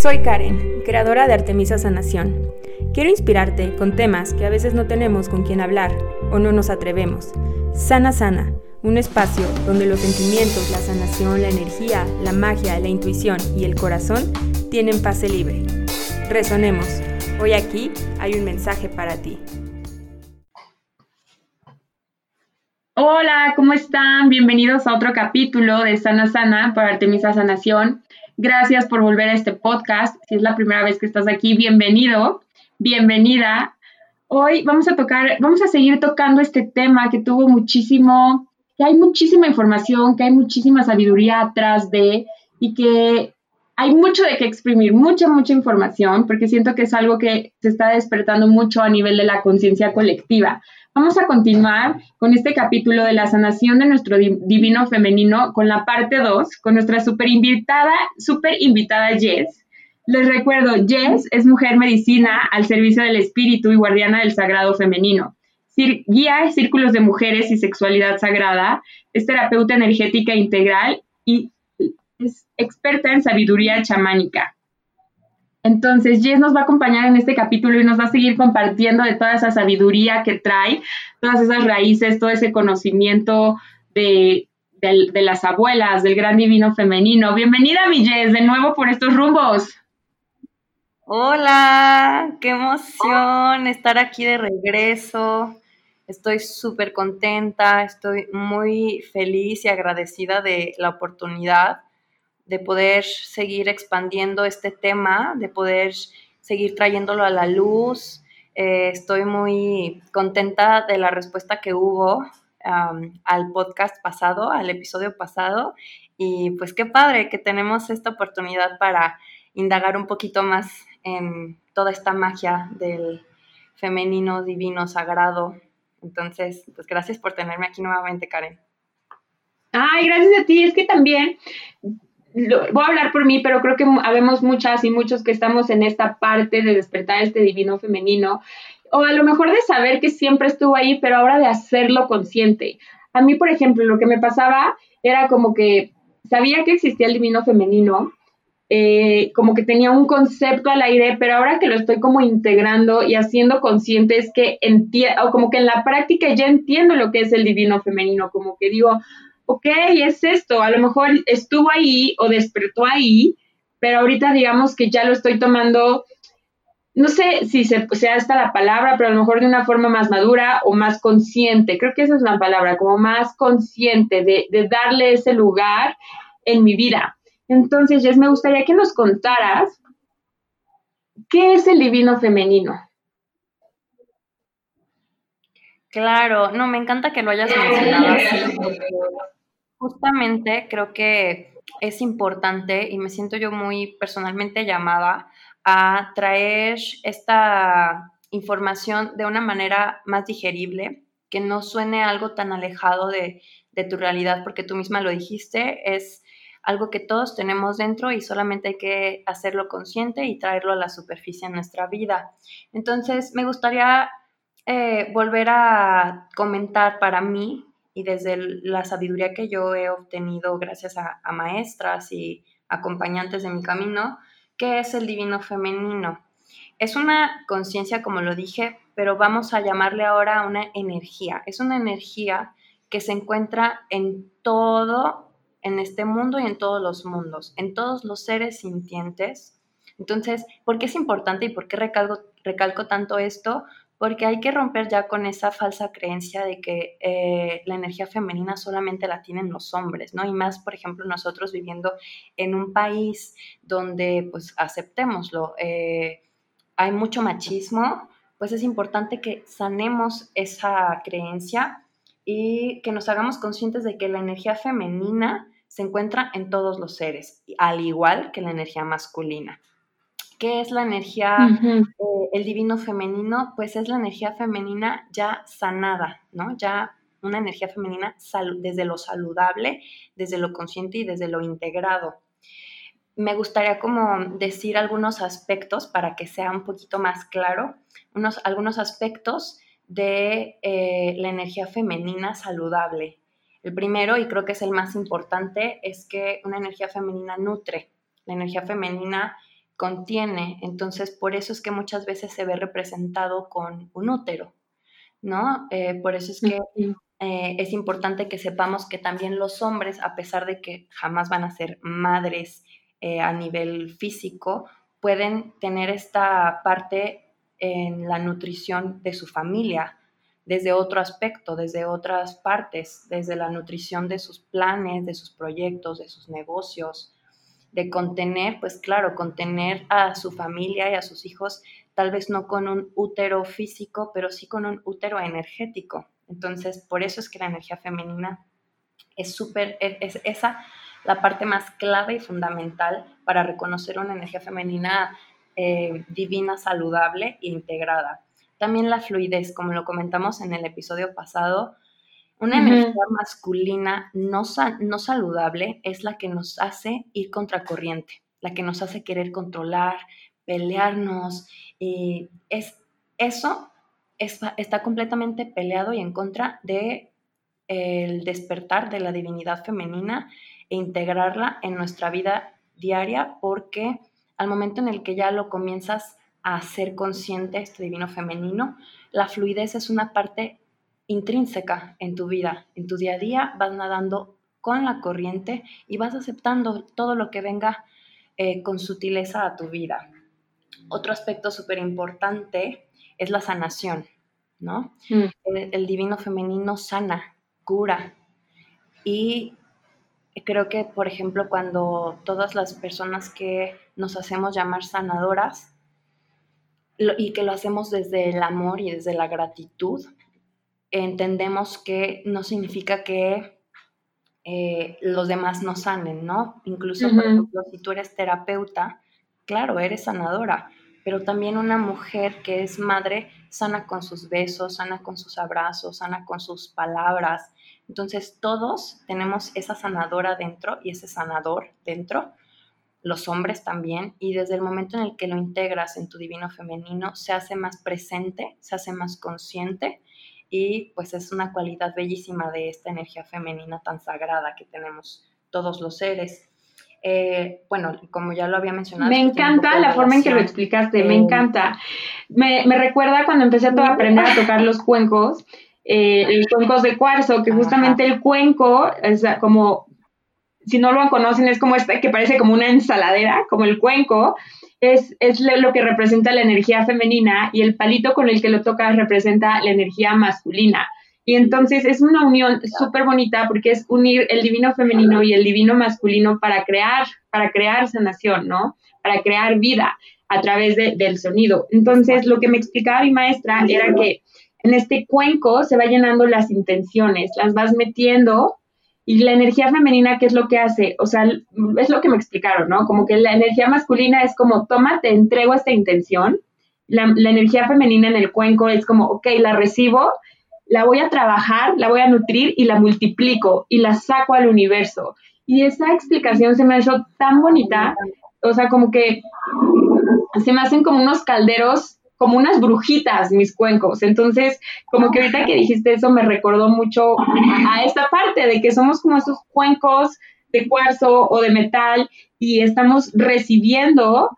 Soy Karen, creadora de Artemisa Sanación. Quiero inspirarte con temas que a veces no tenemos con quien hablar o no nos atrevemos. Sana Sana, un espacio donde los sentimientos, la sanación, la energía, la magia, la intuición y el corazón tienen pase libre. Resonemos. Hoy aquí hay un mensaje para ti. Hola, ¿cómo están? Bienvenidos a otro capítulo de Sana Sana para Artemisa Sanación. Gracias por volver a este podcast. Si es la primera vez que estás aquí, bienvenido, bienvenida. Hoy vamos a tocar, vamos a seguir tocando este tema que tuvo muchísimo, que hay muchísima información, que hay muchísima sabiduría atrás de y que hay mucho de qué exprimir, mucha, mucha información, porque siento que es algo que se está despertando mucho a nivel de la conciencia colectiva. Vamos a continuar con este capítulo de la sanación de nuestro divino femenino con la parte 2, con nuestra super invitada, super invitada Jess. Les recuerdo, Jess es mujer medicina al servicio del espíritu y guardiana del sagrado femenino. guía círculos de mujeres y sexualidad sagrada, es terapeuta energética integral y es experta en sabiduría chamánica. Entonces, Jess nos va a acompañar en este capítulo y nos va a seguir compartiendo de toda esa sabiduría que trae, todas esas raíces, todo ese conocimiento de, las abuelas, del gran divino femenino. Bienvenida, mi Jess, de nuevo por estos rumbos. Hola, qué emoción estar aquí de regreso. Estoy súper contenta, estoy muy feliz y agradecida de la oportunidad de poder seguir expandiendo este tema, de poder seguir trayéndolo a la luz. Eh, estoy muy contenta de la respuesta que hubo al podcast pasado, al episodio pasado. Y pues qué padre que tenemos esta oportunidad para indagar un poquito más en toda esta magia del femenino, divino, sagrado. Entonces, pues gracias por tenerme aquí nuevamente, Karen. Ay, gracias a ti. Es que también voy a hablar por mí, pero creo que habemos muchas y muchos que estamos en esta parte de despertar este divino femenino, o a lo mejor de saber que siempre estuvo ahí, pero ahora de hacerlo consciente. A mí, por ejemplo, lo que me pasaba era como que sabía que existía el divino femenino, eh, como que tenía un concepto al aire, pero ahora que lo estoy como integrando y haciendo consciente es que entiendo, o como que en la práctica ya entiendo lo que es el divino femenino, como que digo, ok, es esto, a lo mejor estuvo ahí o despertó ahí, pero ahorita digamos que ya lo estoy tomando, no sé si se, sea esta la palabra, pero a lo mejor de una forma más madura o más consciente, creo que esa es la palabra, como más consciente de, darle ese lugar en mi vida. Entonces, Jess, me gustaría que nos contaras qué es el divino femenino. Claro, no, me encanta que lo hayas mencionado Justamente creo que es importante y me siento yo muy personalmente llamada a traer esta información de una manera más digerible, que no suene algo tan alejado de, tu realidad, porque tú misma lo dijiste, es algo que todos tenemos dentro y solamente hay que hacerlo consciente y traerlo a la superficie en nuestra vida. Entonces, me gustaría eh, volver a comentar para mí y desde la sabiduría que yo he obtenido gracias a, maestras y acompañantes de mi camino, ¿qué es el divino femenino? Es una conciencia, como lo dije, pero vamos a llamarle ahora una energía. Es una energía que se encuentra en todo, en este mundo y en todos los mundos, en todos los seres sintientes. Entonces, ¿por qué es importante y por qué recalco tanto esto? Porque hay que romper ya con esa falsa creencia de que eh, la energía femenina solamente la tienen los hombres, ¿no? Y más, por ejemplo, nosotros viviendo en un país donde, pues, aceptémoslo, eh, hay mucho machismo, pues es importante que sanemos esa creencia y que nos hagamos conscientes de que la energía femenina se encuentra en todos los seres, al igual que la energía masculina. ¿Qué es la energía, eh, el divino femenino? Pues es la energía femenina ya sanada, ¿no? Ya una energía femenina desde lo saludable, desde lo consciente y desde lo integrado. Me gustaría como decir algunos aspectos para que sea un poquito más claro, unos, algunos aspectos de eh, la energía femenina saludable. El primero, y creo que es el más importante, es que una energía femenina nutre, La energía femenina contiene, entonces por eso es que muchas veces se ve representado con un útero, ¿no? Eh, por eso es que eh, es importante que sepamos que también los hombres, a pesar de que jamás van a ser madres eh, a nivel físico, pueden tener esta parte en la nutrición de su familia, desde otro aspecto, desde otras partes, desde la nutrición de sus planes, de sus proyectos, de sus negocios, de contener, pues claro, contener a su familia y a sus hijos, tal vez no con un útero físico, pero sí con un útero energético. Entonces, por eso es que la energía femenina es súper, es, esa la parte más clave y fundamental para reconocer una energía femenina eh, divina, saludable e integrada. También la fluidez, como lo comentamos en el episodio pasado, una energía masculina no, no saludable es la que nos hace ir contracorriente, la que nos hace querer controlar, pelearnos. Y es, eso está completamente peleado y en contra de el despertar de la divinidad femenina e integrarla en nuestra vida diaria porque al momento en el que ya lo comienzas a ser consciente, este divino femenino, la fluidez es una parte intrínseca en tu vida. En tu día a día vas nadando con la corriente y vas aceptando todo lo que venga eh, con sutileza a tu vida. Otro aspecto súper importante es la sanación, ¿no? Mm. El, el, divino femenino sana, cura. Y creo que, por ejemplo, cuando todas las personas que nos hacemos llamar sanadoras, y que lo hacemos desde el amor y desde la gratitud, entendemos que no significa que eh, los demás no sanen, ¿no? Incluso, por ejemplo, si tú eres terapeuta, claro, eres sanadora, pero también una mujer que es madre sana con sus besos, sana con sus abrazos, sana con sus palabras. Entonces, todos tenemos esa sanadora dentro y ese sanador dentro, los hombres también, y desde el momento en el que lo integras en tu divino femenino, se hace más presente, se hace más consciente y pues es una cualidad bellísima de esta energía femenina tan sagrada que tenemos todos los seres. Eh, bueno, como ya lo había mencionado. Me encanta la forma en que lo explicaste, me encanta. Me, recuerda cuando empecé a aprender a tocar los cuencos, eh, los cuencos de cuarzo, que justamente el cuenco es como, si no lo conocen, es como este que parece como una ensaladera, como el cuenco, es, lo que representa la energía femenina y el palito con el que lo tocas representa la energía masculina. Y entonces es una unión súper bonita porque es unir el divino femenino y el divino masculino para crear, para crear sanación, ¿no? Para crear vida a través del sonido. Entonces, lo que me explicaba mi maestra era que en este cuenco se va llenando las intenciones, las vas metiendo y la energía femenina, ¿qué es lo que hace? O sea, es lo que me explicaron, ¿no? Como que la energía masculina es como, toma, te entrego esta intención. La, energía femenina en el cuenco es como, ok, la recibo, la voy a trabajar, la voy a nutrir y la multiplico y la saco al universo. Y esa explicación se me hecho tan bonita, o sea, como que se me hacen como unos calderos como unas brujitas mis cuencos. Entonces, como que ahorita que dijiste eso me recordó mucho a, esta parte de que somos como esos cuencos de cuarzo o de metal y estamos recibiendo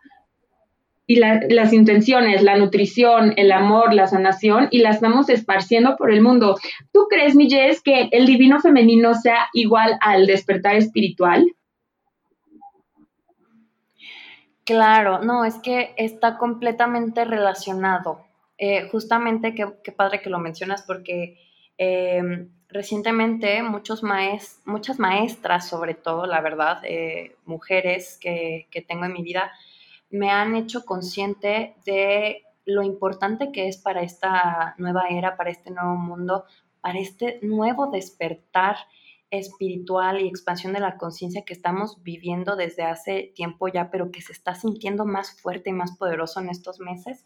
y las intenciones, la nutrición, el amor, la sanación y las estamos esparciendo por el mundo. ¿Tú crees, mi que el divino femenino sea igual al despertar espiritual? Claro, no, es que está completamente relacionado. Eh, justamente, qué, padre que lo mencionas porque em, recientemente muchos maes, muchas maestras, sobre todo, la verdad, eh, mujeres que, que tengo en mi vida, me han hecho consciente de lo importante que es para esta nueva era, para este nuevo mundo, para este nuevo despertar espiritual y expansión de la conciencia que estamos viviendo desde hace tiempo ya, pero que se está sintiendo más fuerte y más poderoso en estos meses,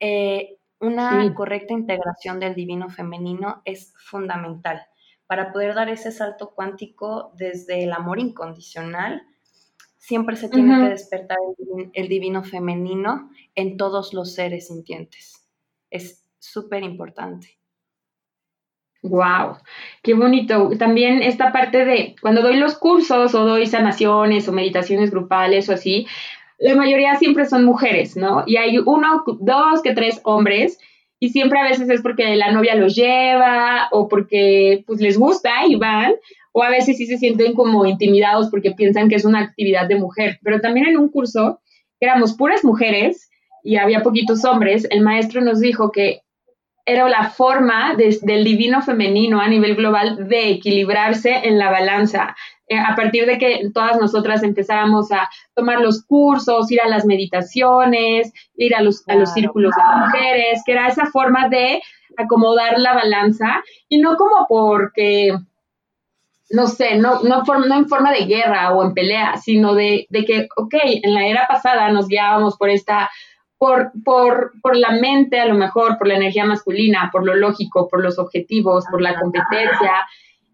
eh, una correcta integración del divino femenino es fundamental para poder dar ese salto cuántico desde el amor incondicional. Siempre se tiene que despertar el divino femenino en todos los seres sintientes. Es súper importante. Wow, qué bonito. También esta parte de cuando doy los cursos o doy sanaciones o meditaciones grupales o así, la mayoría siempre son mujeres, ¿no? Y hay uno, dos, que tres hombres y siempre a veces es porque la novia los lleva o porque pues les gusta y van o a veces sí se sienten como intimidados porque piensan que es una actividad de mujer. Pero también en un curso éramos puras mujeres y había poquitos hombres, el maestro nos dijo que era la forma del divino femenino a nivel global de equilibrarse en la balanza. Eh, a partir de que todas nosotras empezáramos a tomar los cursos, ir a las meditaciones, ir a los, a los círculos de mujeres, que era esa forma de acomodar la balanza y no como porque, no sé, no, no, no en forma de guerra o en pelea, sino de, de que, ok, en la era pasada nos guiábamos por esta por, por, por, la mente, a lo mejor, por la energía masculina, por lo lógico, por los objetivos, por la competencia.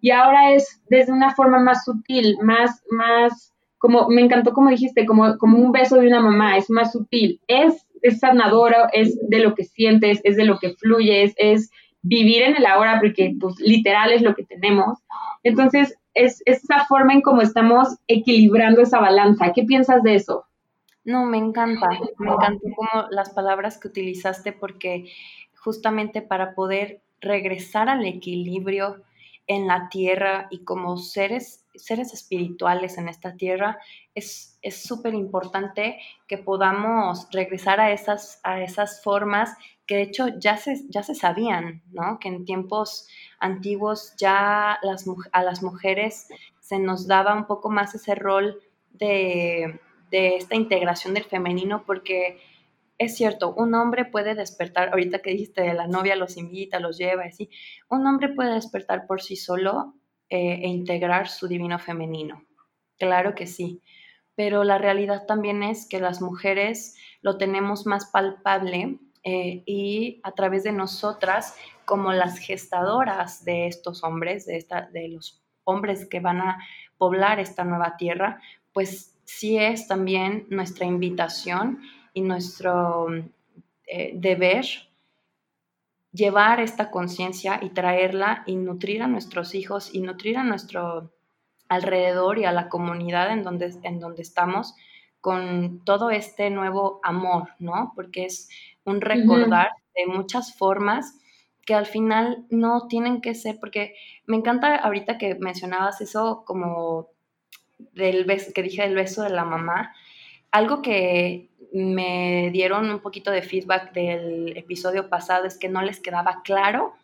Y ahora es desde una forma más sutil, más, más, como me encantó como dijiste, como, como un beso de una mamá, es más sutil, es, es sanadora, es de lo que sientes, es de lo que fluyes, es vivir en el ahora, porque pues literal es lo que tenemos. Entonces, es, es esa forma en cómo estamos equilibrando esa balanza. ¿Qué piensas de eso? No, me encanta, me encantó como las palabras que utilizaste porque justamente para poder regresar al equilibrio en la tierra y como seres, seres espirituales en esta tierra, es súper importante que podamos regresar a esas, a esas formas que de hecho ya se, ya se sabían, ¿no? Que en tiempos antiguos ya las, a las mujeres se nos daba un poco más ese rol de de esta integración del femenino, porque es cierto, un hombre puede despertar, ahorita que dijiste, la novia los invita, los lleva, así, un hombre puede despertar por sí solo eh, e integrar su divino femenino. Claro que sí, pero la realidad también es que las mujeres lo tenemos más palpable eh, y a través de nosotras, como las gestadoras de estos hombres, de, esta, de los hombres que van a poblar esta nueva tierra, pues sí es también nuestra invitación y nuestro eh, deber llevar esta conciencia y traerla y nutrir a nuestros hijos y nutrir a nuestro alrededor y a la comunidad en donde, en donde estamos con todo este nuevo amor, ¿no? Porque es un recordar de muchas formas que al final no tienen que ser, porque me encanta ahorita que mencionabas eso como del beso, que dije del beso de la mamá, algo que me dieron un poquito de feedback del episodio pasado es que no les quedaba claro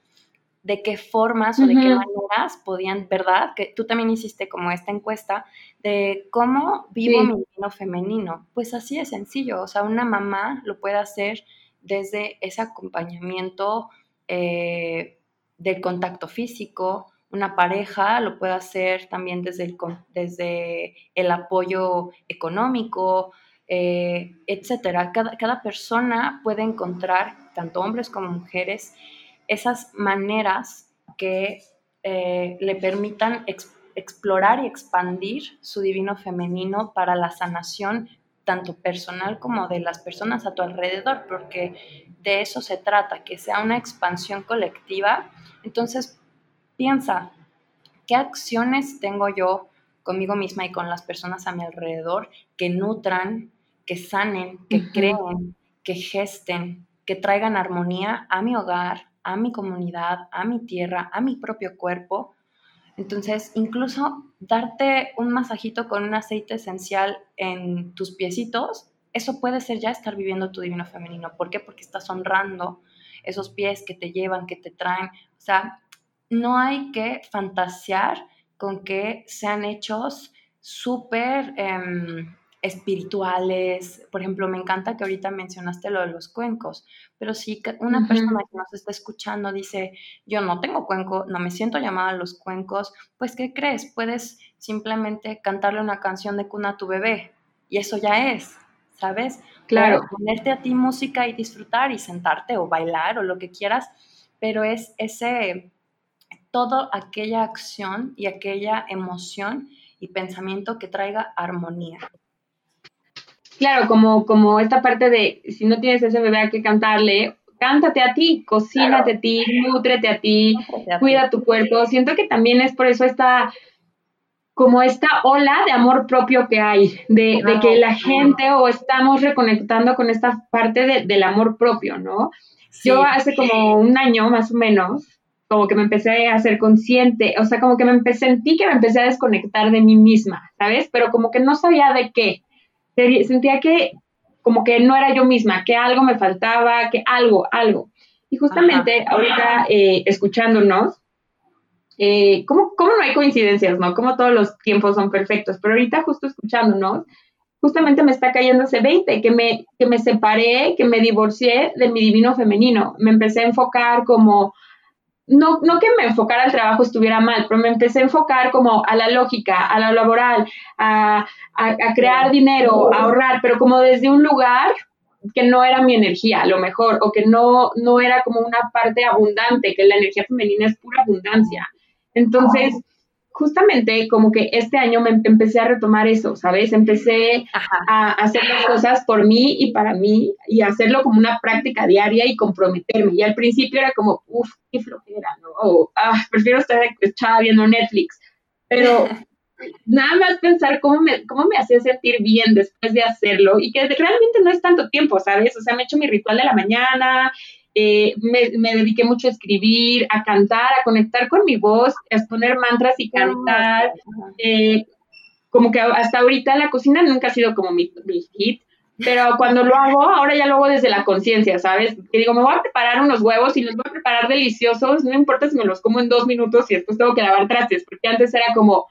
de qué formas o de qué maneras podían, ¿verdad? Que tú también hiciste como esta encuesta de cómo vivo mi divino femenino. Pues así es sencillo, o sea, una mamá lo puede hacer desde ese acompañamiento eh, del contacto físico, una pareja lo puede hacer también desde el, desde el apoyo económico, eh, etcétera. Cada, persona puede encontrar, tanto hombres como mujeres, esas maneras que eh, le permitan explorar y expandir su divino femenino para la sanación tanto personal como de las personas a tu alrededor, porque de eso se trata, que sea una expansión colectiva. Entonces, Piensa, ¿qué acciones tengo yo conmigo misma y con las personas a mi alrededor que nutran, que sanen, que creen, que gesten, que traigan armonía a mi hogar, a mi comunidad, a mi tierra, a mi propio cuerpo? Entonces, incluso darte un masajito con un aceite esencial en tus piecitos, eso puede ser ya estar viviendo tu divino femenino. ¿Por qué? Porque estás honrando esos pies que te llevan, que te traen. O sea, no hay que fantasear con que sean hechos súper em, espirituales. Por ejemplo, me encanta que ahorita mencionaste lo de los cuencos, pero si una persona que nos está escuchando dice, yo no tengo cuenco, no me siento llamada a los cuencos, pues ¿qué crees? Puedes simplemente cantarle una canción de cuna a tu bebé y eso ya es, ¿sabes? Claro. ponerte a ti música y disfrutar y sentarte o bailar o lo que quieras, pero es ese toda aquella acción y aquella emoción y pensamiento que traiga armonía. Claro, como, como esta parte de si no tienes ese bebé hay que cantarle, cántate a ti, cocínate a ti, nutrete a ti, cuida tu cuerpo. Siento que también es por eso esta como esta ola de amor propio que hay, de, que la gente o estamos reconectando con esta parte del amor propio, ¿no? Yo hace como un año más o menos, como que me empecé a ser consciente, o sea, como que me empecé, sentí que me empecé a desconectar de mí misma, ¿sabes? Pero como que no sabía de qué. Sentía que como que no era yo misma, que algo me faltaba, que algo, algo. Y justamente ahorita eh, escuchándonos, eh, ¿cómo, ¿cómo, no hay coincidencias, no? Como todos los tiempos son perfectos, pero ahorita justo escuchándonos, justamente me está cayendo ese 20, que me, que me separé, que me divorcié de mi divino femenino. Me empecé a enfocar como, no, no que me enfocara al trabajo estuviera mal, pero me empecé a enfocar como a la lógica, a lo laboral, a, a, a crear dinero, a ahorrar, pero como desde un lugar que no era mi energía, a lo mejor, o que no, no era como una parte abundante, que la energía femenina es pura abundancia. Entonces, justamente como que este año me empecé a retomar eso, ¿sabes? Empecé a hacer las cosas por mí y para mí y hacerlo como una práctica diaria y comprometerme. Y al principio era como, uff, qué flojera, ¿no? O, ah, prefiero estar echada viendo Netflix. Pero nada más pensar cómo me, cómo me hacía sentir bien después de hacerlo y que realmente no es tanto tiempo, ¿sabes? O sea, me he hecho mi ritual de la mañana, eh, me, dediqué mucho a escribir, a cantar, a conectar con mi voz, a exponer mantras y cantar. Eh, como que hasta ahorita la cocina nunca ha sido como mi, hit, pero cuando lo hago, ahora ya lo hago desde la conciencia, ¿sabes? Que digo, me voy a preparar unos huevos y los voy a preparar deliciosos, no importa si me los como en dos minutos y después tengo que lavar trastes, porque antes era como,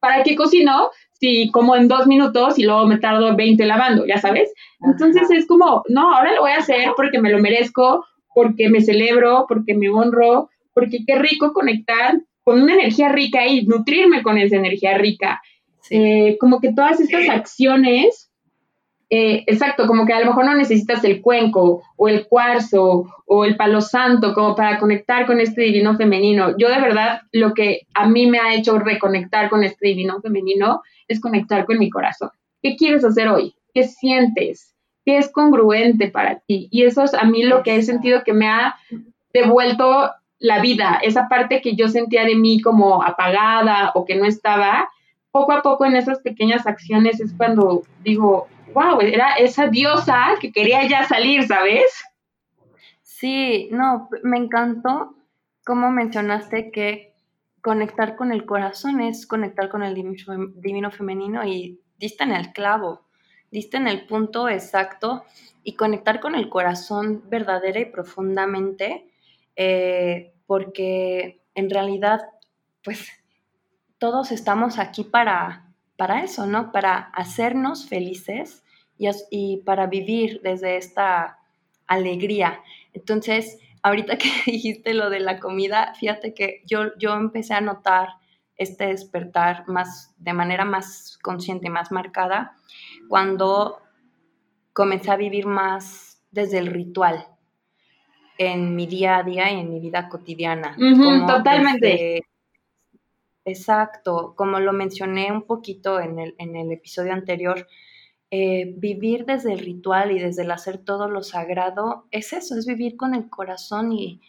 ¿para qué cocino? Si como en dos minutos y luego me tardo 20 lavando, ya sabes. Entonces es como, no, ahora lo voy a hacer porque me lo merezco, porque me celebro, porque me honro, porque qué rico conectar con una energía rica y nutrirme con esa energía rica. Eh, como que todas estas acciones, eh, exacto, como que a lo mejor no necesitas el cuenco o el cuarzo o el palo santo como para conectar con este divino femenino. Yo de verdad lo que a mí me ha hecho reconectar con este divino femenino es conectar con mi corazón. ¿Qué quieres hacer hoy? ¿Qué sientes? ¿Qué es congruente para ti? Y eso es a mí lo que he sentido que me ha devuelto la vida, esa parte que yo sentía de mí como apagada o que no estaba, poco a poco en esas pequeñas acciones es cuando digo, wow, era esa diosa que quería ya salir, ¿sabes? Sí, no, me encantó cómo mencionaste que conectar con el corazón es conectar con el divino femenino y diste en el clavo, diste en el punto exacto y conectar con el corazón verdadera y profundamente, eh, porque en realidad, pues todos estamos aquí para, para eso, ¿no? Para hacernos felices y, y para vivir desde esta alegría. Entonces, ahorita que dijiste lo de la comida, fíjate que yo, yo empecé a notar este despertar más, de manera más consciente, más marcada, cuando comencé a vivir más desde el ritual en mi día a día y en mi vida cotidiana. totalmente. exacto, como lo mencioné un poquito en el, en el episodio anterior, eh, vivir desde el ritual y desde el hacer todo lo sagrado es eso, es vivir con el corazón y,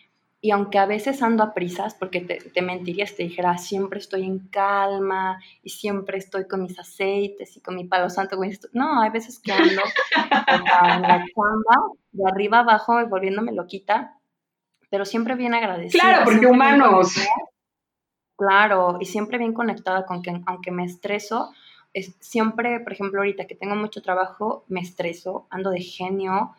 y aunque a veces ando a prisas, porque te, te mentiría si te dijera, siempre estoy en calma y siempre estoy con mis aceites y con mi palo santo, no, hay veces que ando en la chamba, de arriba abajo, volviéndome loquita, pero siempre bien agradecida. Claro, porque humanos. Claro, y siempre bien conectada con que aunque me estreso, es, siempre, por ejemplo, ahorita que tengo mucho trabajo, me estreso, ando de genio,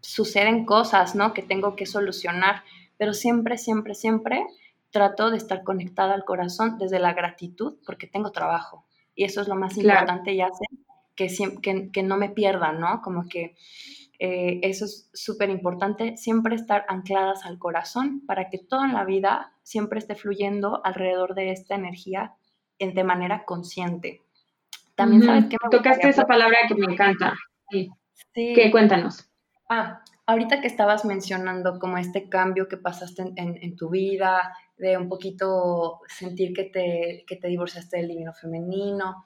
suceden cosas, ¿no? Que tengo que solucionar pero siempre, siempre, siempre trato de estar conectada al corazón desde la gratitud porque tengo trabajo. Y eso es lo más importante, ya sé, que, que, no me pierda, ¿no? Como que eh, eso es súper importante, siempre estar ancladas al corazón para que toda la vida siempre esté fluyendo alrededor de esta energía en, de manera consciente. También sabes que Tocaste esa palabra que me encanta. Sí. sí. ¿Qué? Cuéntanos. Ah, ahorita que estabas mencionando como este cambio que pasaste en, tu vida, de un poquito sentir que te, que te divorciaste del divino femenino,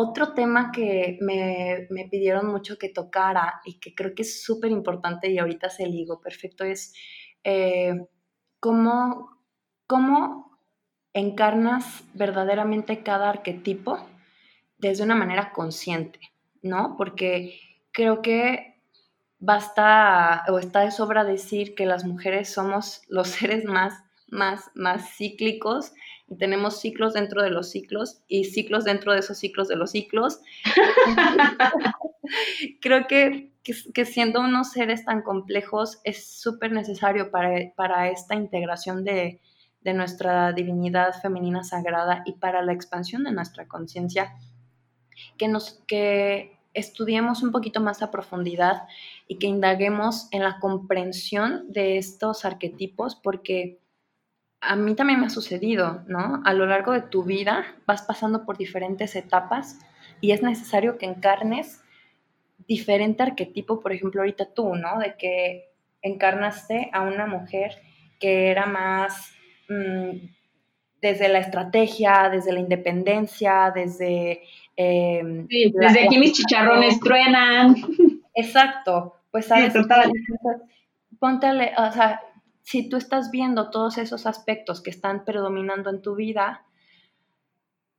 otro tema que me, pidieron mucho que tocara y que creo que es súper importante y ahorita se ligo perfecto es eh, cómo, cómo encarnas verdaderamente cada arquetipo desde una manera consciente, ¿no? Porque creo que basta o está de sobra decir que las mujeres somos los seres más, más, más cíclicos y tenemos ciclos dentro de los ciclos y ciclos dentro de esos ciclos de los ciclos. Creo que, que, siendo unos seres tan complejos es súper necesario para, para, esta integración de, de nuestra divinidad femenina sagrada y para la expansión de nuestra conciencia, que, nos, que estudiemos un poquito más a profundidad y que indaguemos en la comprensión de estos arquetipos, porque a mí también me ha sucedido, ¿no? A lo largo de tu vida vas pasando por diferentes etapas y es necesario que encarnes diferente arquetipo, por ejemplo, ahorita tú, ¿no? De que encarnaste a una mujer que era más mm, desde la estrategia, desde la independencia, desde... Em, sí, desde aquí mis chicharrones truenan. Exacto, pues sabes, sí, total. ponte, o sea, si tú estás viendo todos esos aspectos que están predominando en tu vida,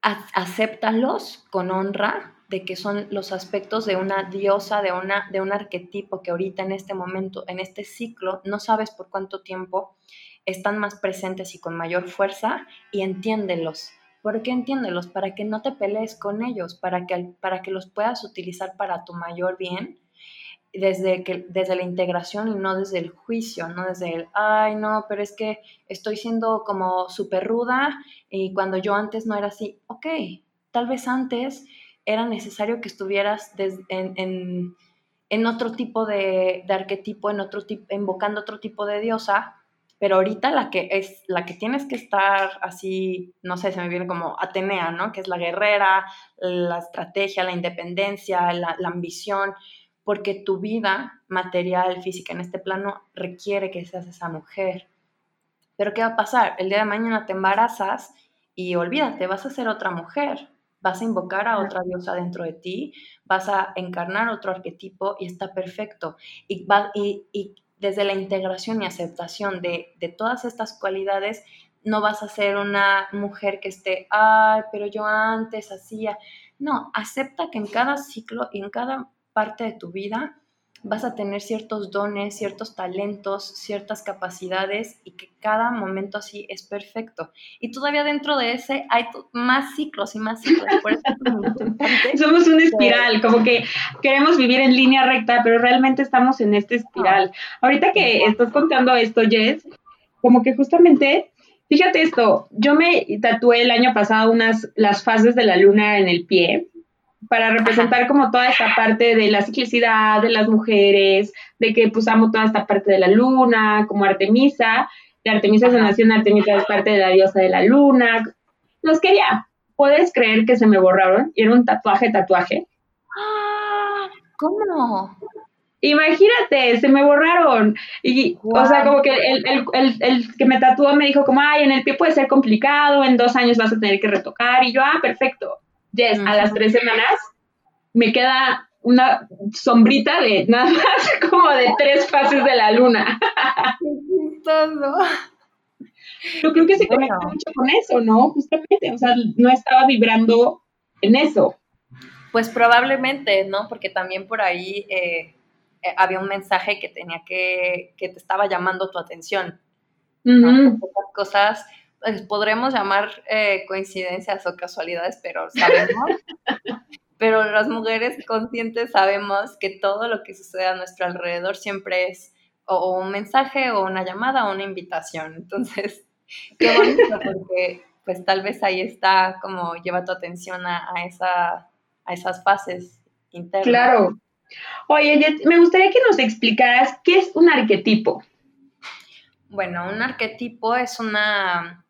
acéptalos con honra de que son los aspectos de una diosa, de, una, de un arquetipo que ahorita en este momento, en este ciclo, no sabes por cuánto tiempo están más presentes y con mayor fuerza y entiéndelos. ¿Por qué entiéndelos? Para que no te pelees con ellos, para que, para que los puedas utilizar para tu mayor bien desde, que, desde la integración y no desde el juicio, no desde el, ay, no, pero es que estoy siendo como súper ruda y cuando yo antes no era así, ok, tal vez antes era necesario que estuvieras en, en, otro tipo de, de, arquetipo, en otro tipo, invocando otro tipo de diosa, pero ahorita la que es la que tienes que estar así, no sé, se me viene como Atenea, ¿no? Que es la guerrera, la estrategia, la independencia, la, la ambición porque tu vida material, física en este plano requiere que seas esa mujer. Pero ¿qué va a pasar? El día de mañana te embarazas y olvídate, vas a ser otra mujer, vas a invocar a otra diosa dentro de ti, vas a encarnar otro arquetipo y está perfecto. Y, y, desde la integración y aceptación de, de todas estas cualidades, no vas a ser una mujer que esté, ay, pero yo antes hacía. No, acepta que en cada ciclo y en cada parte de tu vida vas a tener ciertos dones, ciertos talentos, ciertas capacidades y que cada momento así es perfecto. Y todavía dentro de ese hay más ciclos y más ciclos. Somos una espiral, como que queremos vivir en línea recta, pero realmente estamos en esta espiral. Ahorita que estás contando esto, Jess, como que justamente, fíjate esto, yo me tatué el año pasado unas, las fases de la luna en el pie para representar como toda esta parte de la ciclicidad de las mujeres, de que pues amo toda esta parte de la luna, como Artemisa, de Artemisa se nació Artemisa es parte de la diosa de la luna. Los quería. ¿Puedes creer que se me borraron? Y era un tatuaje, tatuaje. ¿Cómo? Imagínate, se me borraron. Y, o sea, como que el, el, el, el, que me tatuó me dijo como, ay, en el pie puede ser complicado, en dos años vas a tener que retocar. Y yo, ah, perfecto. Yes, a las tres semanas me queda una sombrita de nada más como de tres fases de la luna. Todo. Yo creo que se conecta mucho con eso, ¿no? Justamente, o sea, no estaba vibrando en eso. Pues probablemente, ¿no? Porque también por ahí eh, eh, había un mensaje que tenía que, que te estaba llamando tu atención. cosas pues, podremos llamar eh, coincidencias o casualidades, pero sabemos, pero las mujeres conscientes sabemos que todo lo que sucede a nuestro alrededor siempre es o, un mensaje o una llamada o una invitación. Entonces, qué bonito porque pues tal vez ahí está como lleva tu atención a, esa, a esas fases internas. Claro. Oye, me gustaría que nos explicaras qué es un arquetipo. Bueno, un arquetipo es una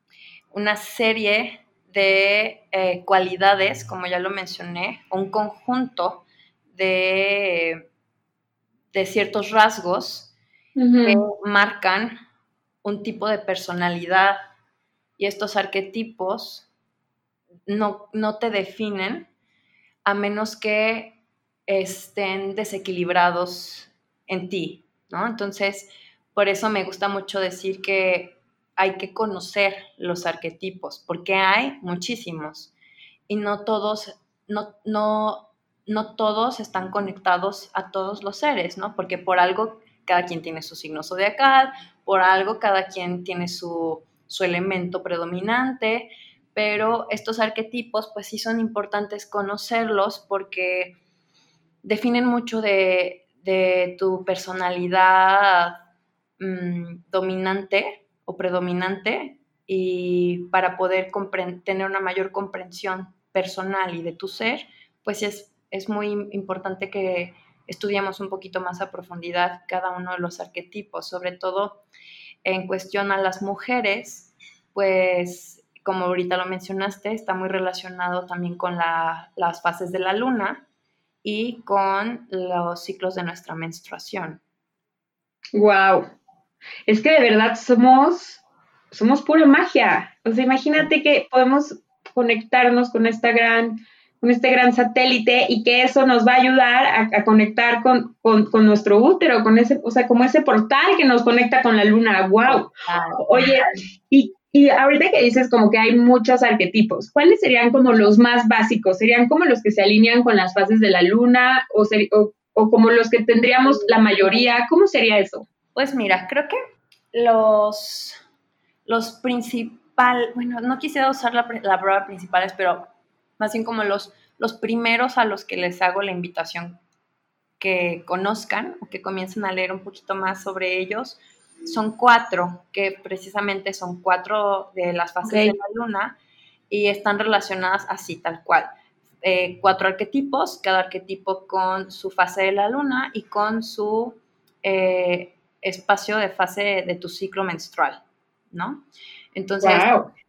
una serie de eh, cualidades, como ya lo mencioné, un conjunto de, de ciertos rasgos que marcan un tipo de personalidad y estos arquetipos no, no te definen a menos que estén desequilibrados en ti, ¿no? Entonces, por eso me gusta mucho decir que hay que conocer los arquetipos, porque hay muchísimos y no todos, no, no, no todos están conectados a todos los seres, ¿no? Porque por algo cada quien tiene su signo zodiacal, por algo cada quien tiene su, su elemento predominante, pero estos arquetipos pues sí son importantes conocerlos porque definen mucho de, tu personalidad mm, dominante predominante y para poder tener una mayor comprensión personal y de tu ser, pues es, es muy importante que estudiemos un poquito más a profundidad cada uno de los arquetipos, sobre todo en cuestión a las mujeres, pues como ahorita lo mencionaste, está muy relacionado también con las fases de la luna y con los ciclos de nuestra menstruación. Wow. Es que de verdad somos, somos pura magia. O sea, imagínate que podemos conectarnos con esta gran con este gran satélite y que eso nos va a ayudar a, conectar con, con, nuestro útero, con ese, o sea, como ese portal que nos conecta con la luna. ¡Wow! Oye, y y ahorita que dices como que hay muchos arquetipos, ¿cuáles serían como los más básicos? ¿Serían como los que se alinean con las fases de la luna o, o, como los que tendríamos la mayoría? ¿Cómo sería eso? Pues mira, creo que los, los principales, bueno, no quisiera usar la, la palabra principales, pero más bien como los, los primeros a los que les hago la invitación que conozcan o que comiencen a leer un poquito más sobre ellos son cuatro, que precisamente son cuatro de las fases de la luna y están relacionadas así, tal cual. Eh, cuatro arquetipos, cada arquetipo con su fase de la luna y con su eh, espacio de fase de tu ciclo menstrual, ¿no? Entonces,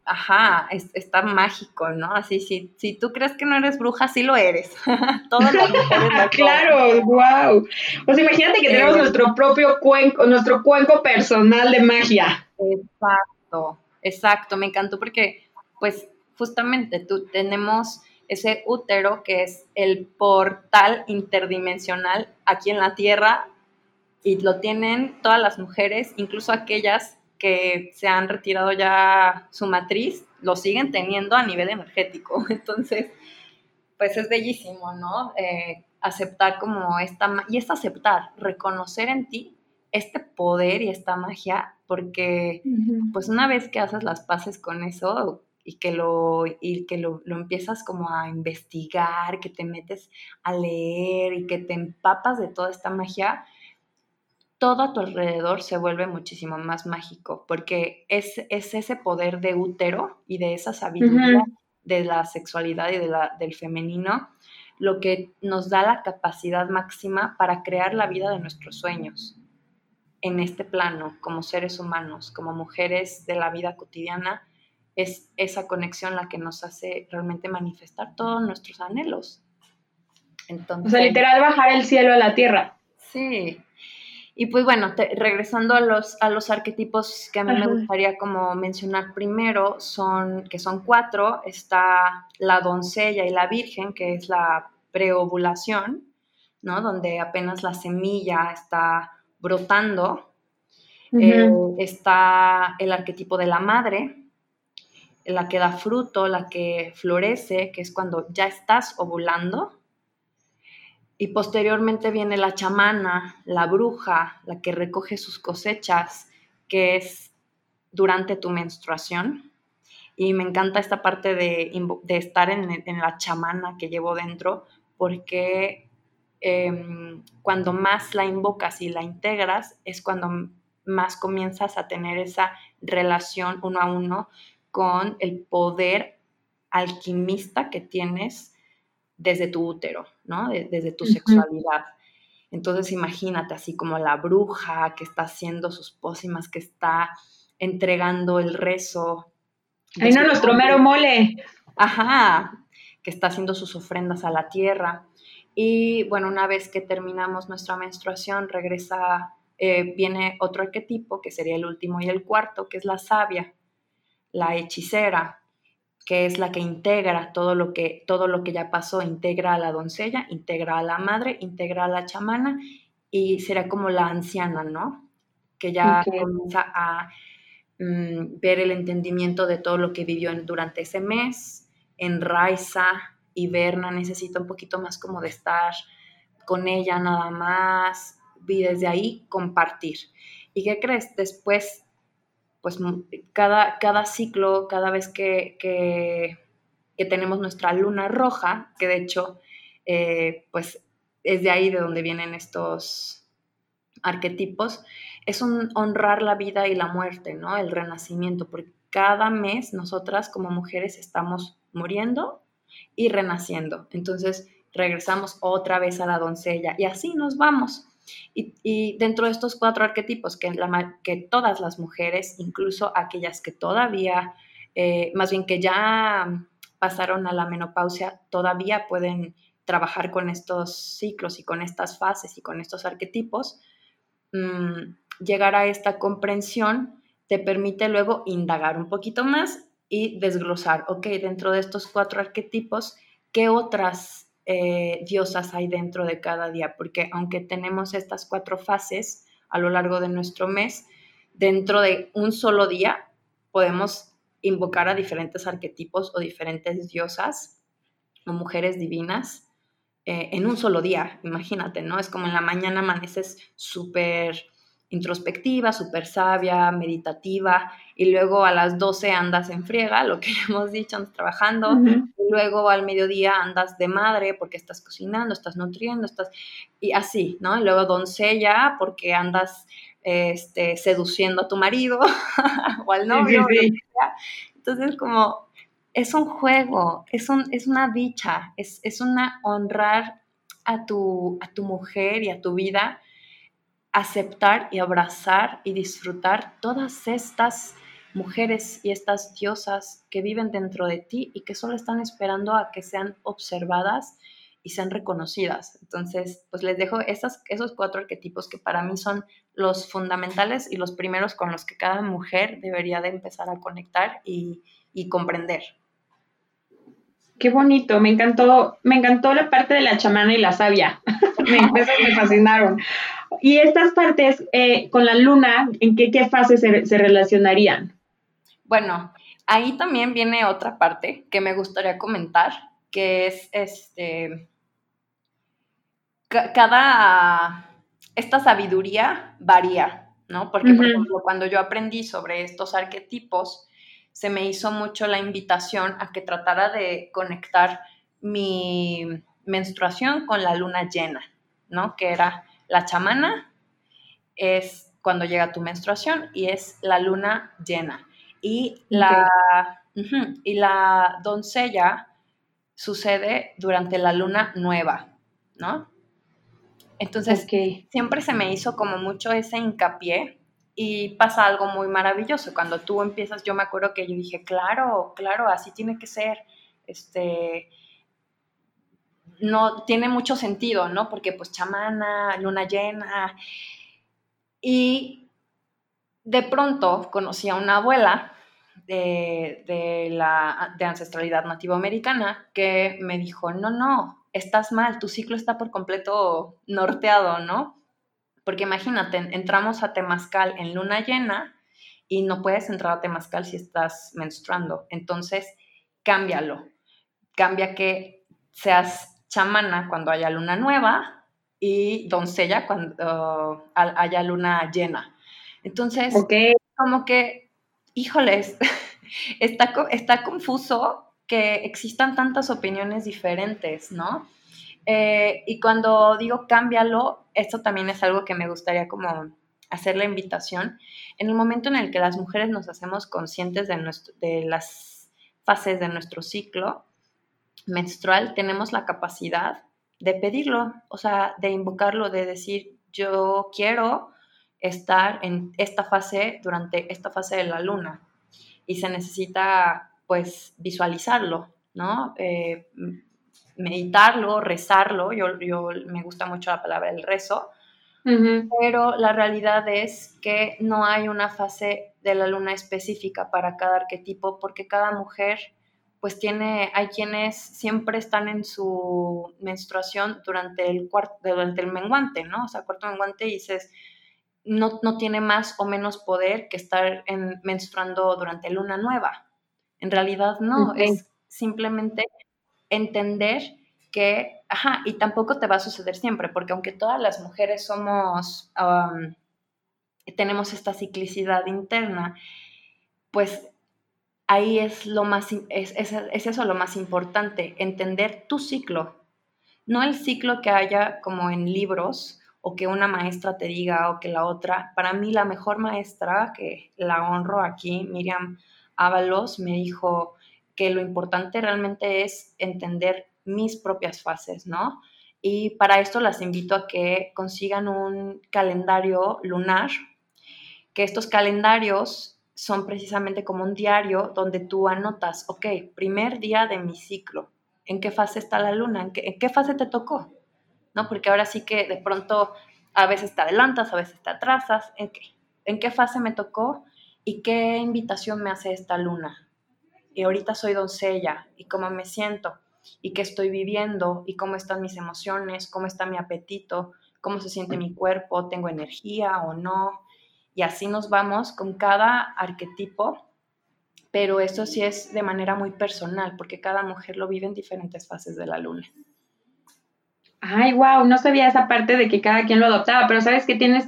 ajá, está mágico, ¿no? Así, si, si tú crees que no eres bruja, sí lo eres. Todas las mujeres Claro, wow. Pues imagínate que tenemos nuestro propio cuenco, nuestro cuenco personal de magia. Exacto, exacto. Me encantó porque, pues, justamente tú tenemos ese útero que es el portal interdimensional aquí en la Tierra y lo tienen todas las mujeres, incluso aquellas que se han retirado ya su matriz, lo siguen teniendo a nivel energético. Entonces, pues es bellísimo, ¿no? Eh, aceptar como esta, y es aceptar, reconocer en ti este poder y esta magia, porque pues una vez que haces las paces con eso y que, lo, y que lo, lo, empiezas como a investigar, que te metes a leer y que te empapas de toda esta magia, todo a tu alrededor se vuelve muchísimo más mágico, porque es, es ese poder de útero y de esa sabiduría de la sexualidad y de la, del femenino lo que nos da la capacidad máxima para crear la vida de nuestros sueños en este plano, como seres humanos, como mujeres de la vida cotidiana, es esa conexión la que nos hace realmente manifestar todos nuestros anhelos. Entonces, o sea, literal bajar el cielo a la tierra. Sí, y pues bueno, regresando a los, a los arquetipos que a mí me gustaría como mencionar primero, son, que son cuatro, está la doncella y la virgen, que es la preovulación, ¿no? Donde apenas la semilla está brotando. Eh, está el arquetipo de la madre, la que da fruto, la que florece, que es cuando ya estás ovulando y posteriormente viene la chamana, la bruja, la que recoge sus cosechas, que es durante tu menstruación. Y me encanta esta parte de, estar en, la chamana que llevo dentro, porque em, cuando más la invocas y la integras, es cuando más comienzas a tener esa relación uno a uno con el poder alquimista que tienes desde tu útero, ¿no? desde tu sexualidad. Entonces imagínate así como la bruja que está haciendo sus pócimas, que está entregando el rezo. Ay, no, nuestro mero mole. Ajá, que está haciendo sus ofrendas a la tierra. Y bueno, una vez que terminamos nuestra menstruación, regresa, eh, viene otro arquetipo, que sería el último y el cuarto, que es la sabia, la hechicera, que es la que integra todo lo que, todo lo que ya pasó, integra a la doncella, integra a la madre, integra a la chamana y será como la anciana, ¿no? Que ya comienza a mm, ver el entendimiento de todo lo que vivió durante ese mes, en Raiza y Berna necesita un poquito más como de estar con ella nada más y desde ahí compartir. ¿Y qué crees? Después pues cada, cada ciclo, cada vez que, que, tenemos nuestra luna roja, que de hecho, eh, pues es de ahí de donde vienen estos arquetipos, es un honrar la vida y la muerte, ¿no? El renacimiento, porque cada mes nosotras como mujeres estamos muriendo y renaciendo. Entonces regresamos otra vez a la doncella y así nos vamos. Y, dentro de estos cuatro arquetipos, que, todas las mujeres, incluso aquellas que todavía, eh, más bien que ya pasaron a la menopausia, todavía pueden trabajar con estos ciclos y con estas fases y con estos arquetipos, mm, llegar a esta comprensión te permite luego indagar un poquito más y desglosar, ok, dentro de estos cuatro arquetipos, ¿qué otras eh, diosas hay dentro de cada día, porque aunque tenemos estas cuatro fases a lo largo de nuestro mes, dentro de un solo día podemos invocar a diferentes arquetipos o diferentes diosas o mujeres divinas eh, en un solo día, imagínate, ¿no? Es como en la mañana amaneces súper introspectiva, súper sabia, meditativa, y luego a las 12 andas en friega, lo que hemos dicho, andas trabajando, y luego al mediodía andas de madre porque estás cocinando, estás nutriendo, estás, y así, ¿no? Y luego doncella porque andas este, seduciendo a tu marido o al novio. Entonces, como es un juego, es, un, es una dicha, es, es una honrar a tu, a tu mujer y a tu vida aceptar y abrazar y disfrutar todas estas mujeres y estas diosas que viven dentro de ti y que solo están esperando a que sean observadas y sean reconocidas. Entonces, pues les dejo esos cuatro arquetipos que para mí son los fundamentales y los primeros con los que cada mujer debería de empezar a conectar y, y comprender. Qué bonito, me encantó, me encantó la parte de la chamana y la sabia. me fascinaron. Y estas partes eh, con la luna, ¿en qué, qué fase se, relacionarían? Bueno, ahí también viene otra parte que me gustaría comentar, que es este. Cada. Esta sabiduría varía, ¿no? Porque, por ejemplo, cuando yo aprendí sobre estos arquetipos, se me hizo mucho la invitación a que tratara de conectar mi menstruación con la luna llena, ¿no? Que era la chamana es cuando llega tu menstruación y es la luna llena. Y la, y la doncella sucede durante la luna nueva, ¿no? Entonces, siempre se me hizo como mucho ese hincapié y pasa algo muy maravilloso. Cuando tú empiezas, yo me acuerdo que yo dije, claro, claro, así tiene que ser. Este, no tiene mucho sentido, ¿no? Porque pues chamana, luna llena. Y de pronto conocí a una abuela de, la, de ancestralidad nativoamericana que me dijo, no, no, estás mal, tu ciclo está por completo norteado, ¿no? Porque imagínate, entramos a Temazcal en luna llena y no puedes entrar a Temazcal si estás menstruando. Entonces, cámbialo. Cambia que seas chamana cuando haya luna nueva y doncella cuando haya luna llena. Entonces, como que, híjoles, está, está confuso que existan tantas opiniones diferentes, ¿no? Eh, y cuando digo cámbialo, esto también es algo que me gustaría como hacer la invitación. En el momento en el que las mujeres nos hacemos conscientes de, de las fases de nuestro ciclo, menstrual tenemos la capacidad de pedirlo, o sea, de invocarlo, de decir, yo quiero estar en esta fase durante esta fase de la luna. Y se necesita, pues, visualizarlo, ¿no? Eh, meditarlo, rezarlo. Yo, yo, me gusta mucho la palabra el rezo. Pero la realidad es que no hay una fase de la luna específica para cada arquetipo porque cada mujer pues tiene, hay quienes siempre están en su menstruación durante el cuarto, durante el menguante, ¿no? O sea, cuarto menguante y dices, no, no tiene más o menos poder que estar en, menstruando durante luna nueva. En realidad no, es simplemente entender que, ajá, y tampoco te va a suceder siempre, porque aunque todas las mujeres somos, tenemos esta ciclicidad interna, pues ahí es lo más, es, es, eso lo más importante, entender tu ciclo, no el ciclo que haya como en libros o que una maestra te diga o que la otra. Para mí la mejor maestra, que la honro aquí, Miriam Ábalos, me dijo que lo importante realmente es entender mis propias fases, ¿no? Y para esto las invito a que consigan un calendario lunar, que estos calendarios son precisamente como un diario donde tú anotas, ok, primer día de mi ciclo, ¿en qué fase está la luna? ¿En qué, fase te tocó? ¿No? Porque ahora sí que de pronto a veces te adelantas, a veces te atrasas, ¿en qué, en qué fase me tocó y qué invitación me hace esta luna? Y ahorita soy doncella y cómo me siento y qué estoy viviendo y cómo están mis emociones, cómo está mi apetito, cómo se siente mi cuerpo, tengo energía o no. Y así nos vamos con cada arquetipo, pero eso sí es de manera muy personal, porque cada mujer lo vive en diferentes fases de la luna. Ay, wow, no sabía esa parte de que cada quien lo adoptaba, pero sabes que tienes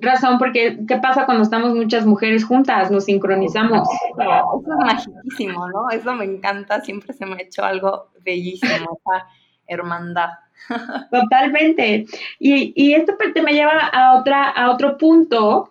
razón, porque ¿qué pasa cuando estamos muchas mujeres juntas? Nos sincronizamos. Eso es magiquísimo, ¿no? Eso me encanta, siempre se me ha hecho algo bellísimo, esa hermandad. Totalmente. Y, y esta parte me lleva a, otra, a otro punto,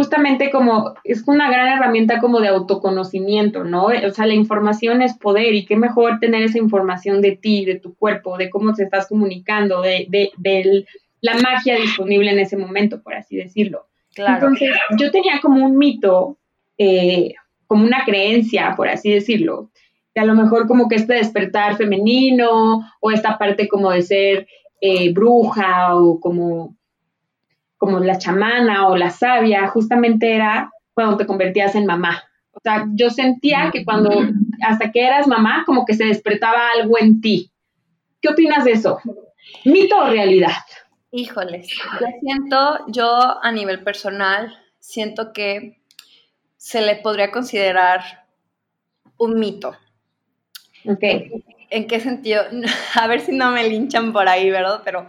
justamente como es una gran herramienta como de autoconocimiento, ¿no? O sea, la información es poder y qué mejor tener esa información de ti, de tu cuerpo, de cómo te estás comunicando, de, de, del la magia disponible en ese momento, por así decirlo. Claro. Entonces, yo tenía como un mito, eh, como una creencia, por así decirlo, que a lo mejor como que este despertar femenino o esta parte como de ser eh, bruja o como, como la chamana o la sabia, justamente era cuando te convertías en mamá. O sea, yo sentía que cuando, hasta que eras mamá, como que se despertaba algo en ti. ¿Qué opinas de eso? ¿Mito o realidad? Híjoles, yo siento, yo a nivel personal, siento que se le podría considerar un mito. Ok. ¿En qué sentido? A ver si no me linchan por ahí, ¿verdad? Pero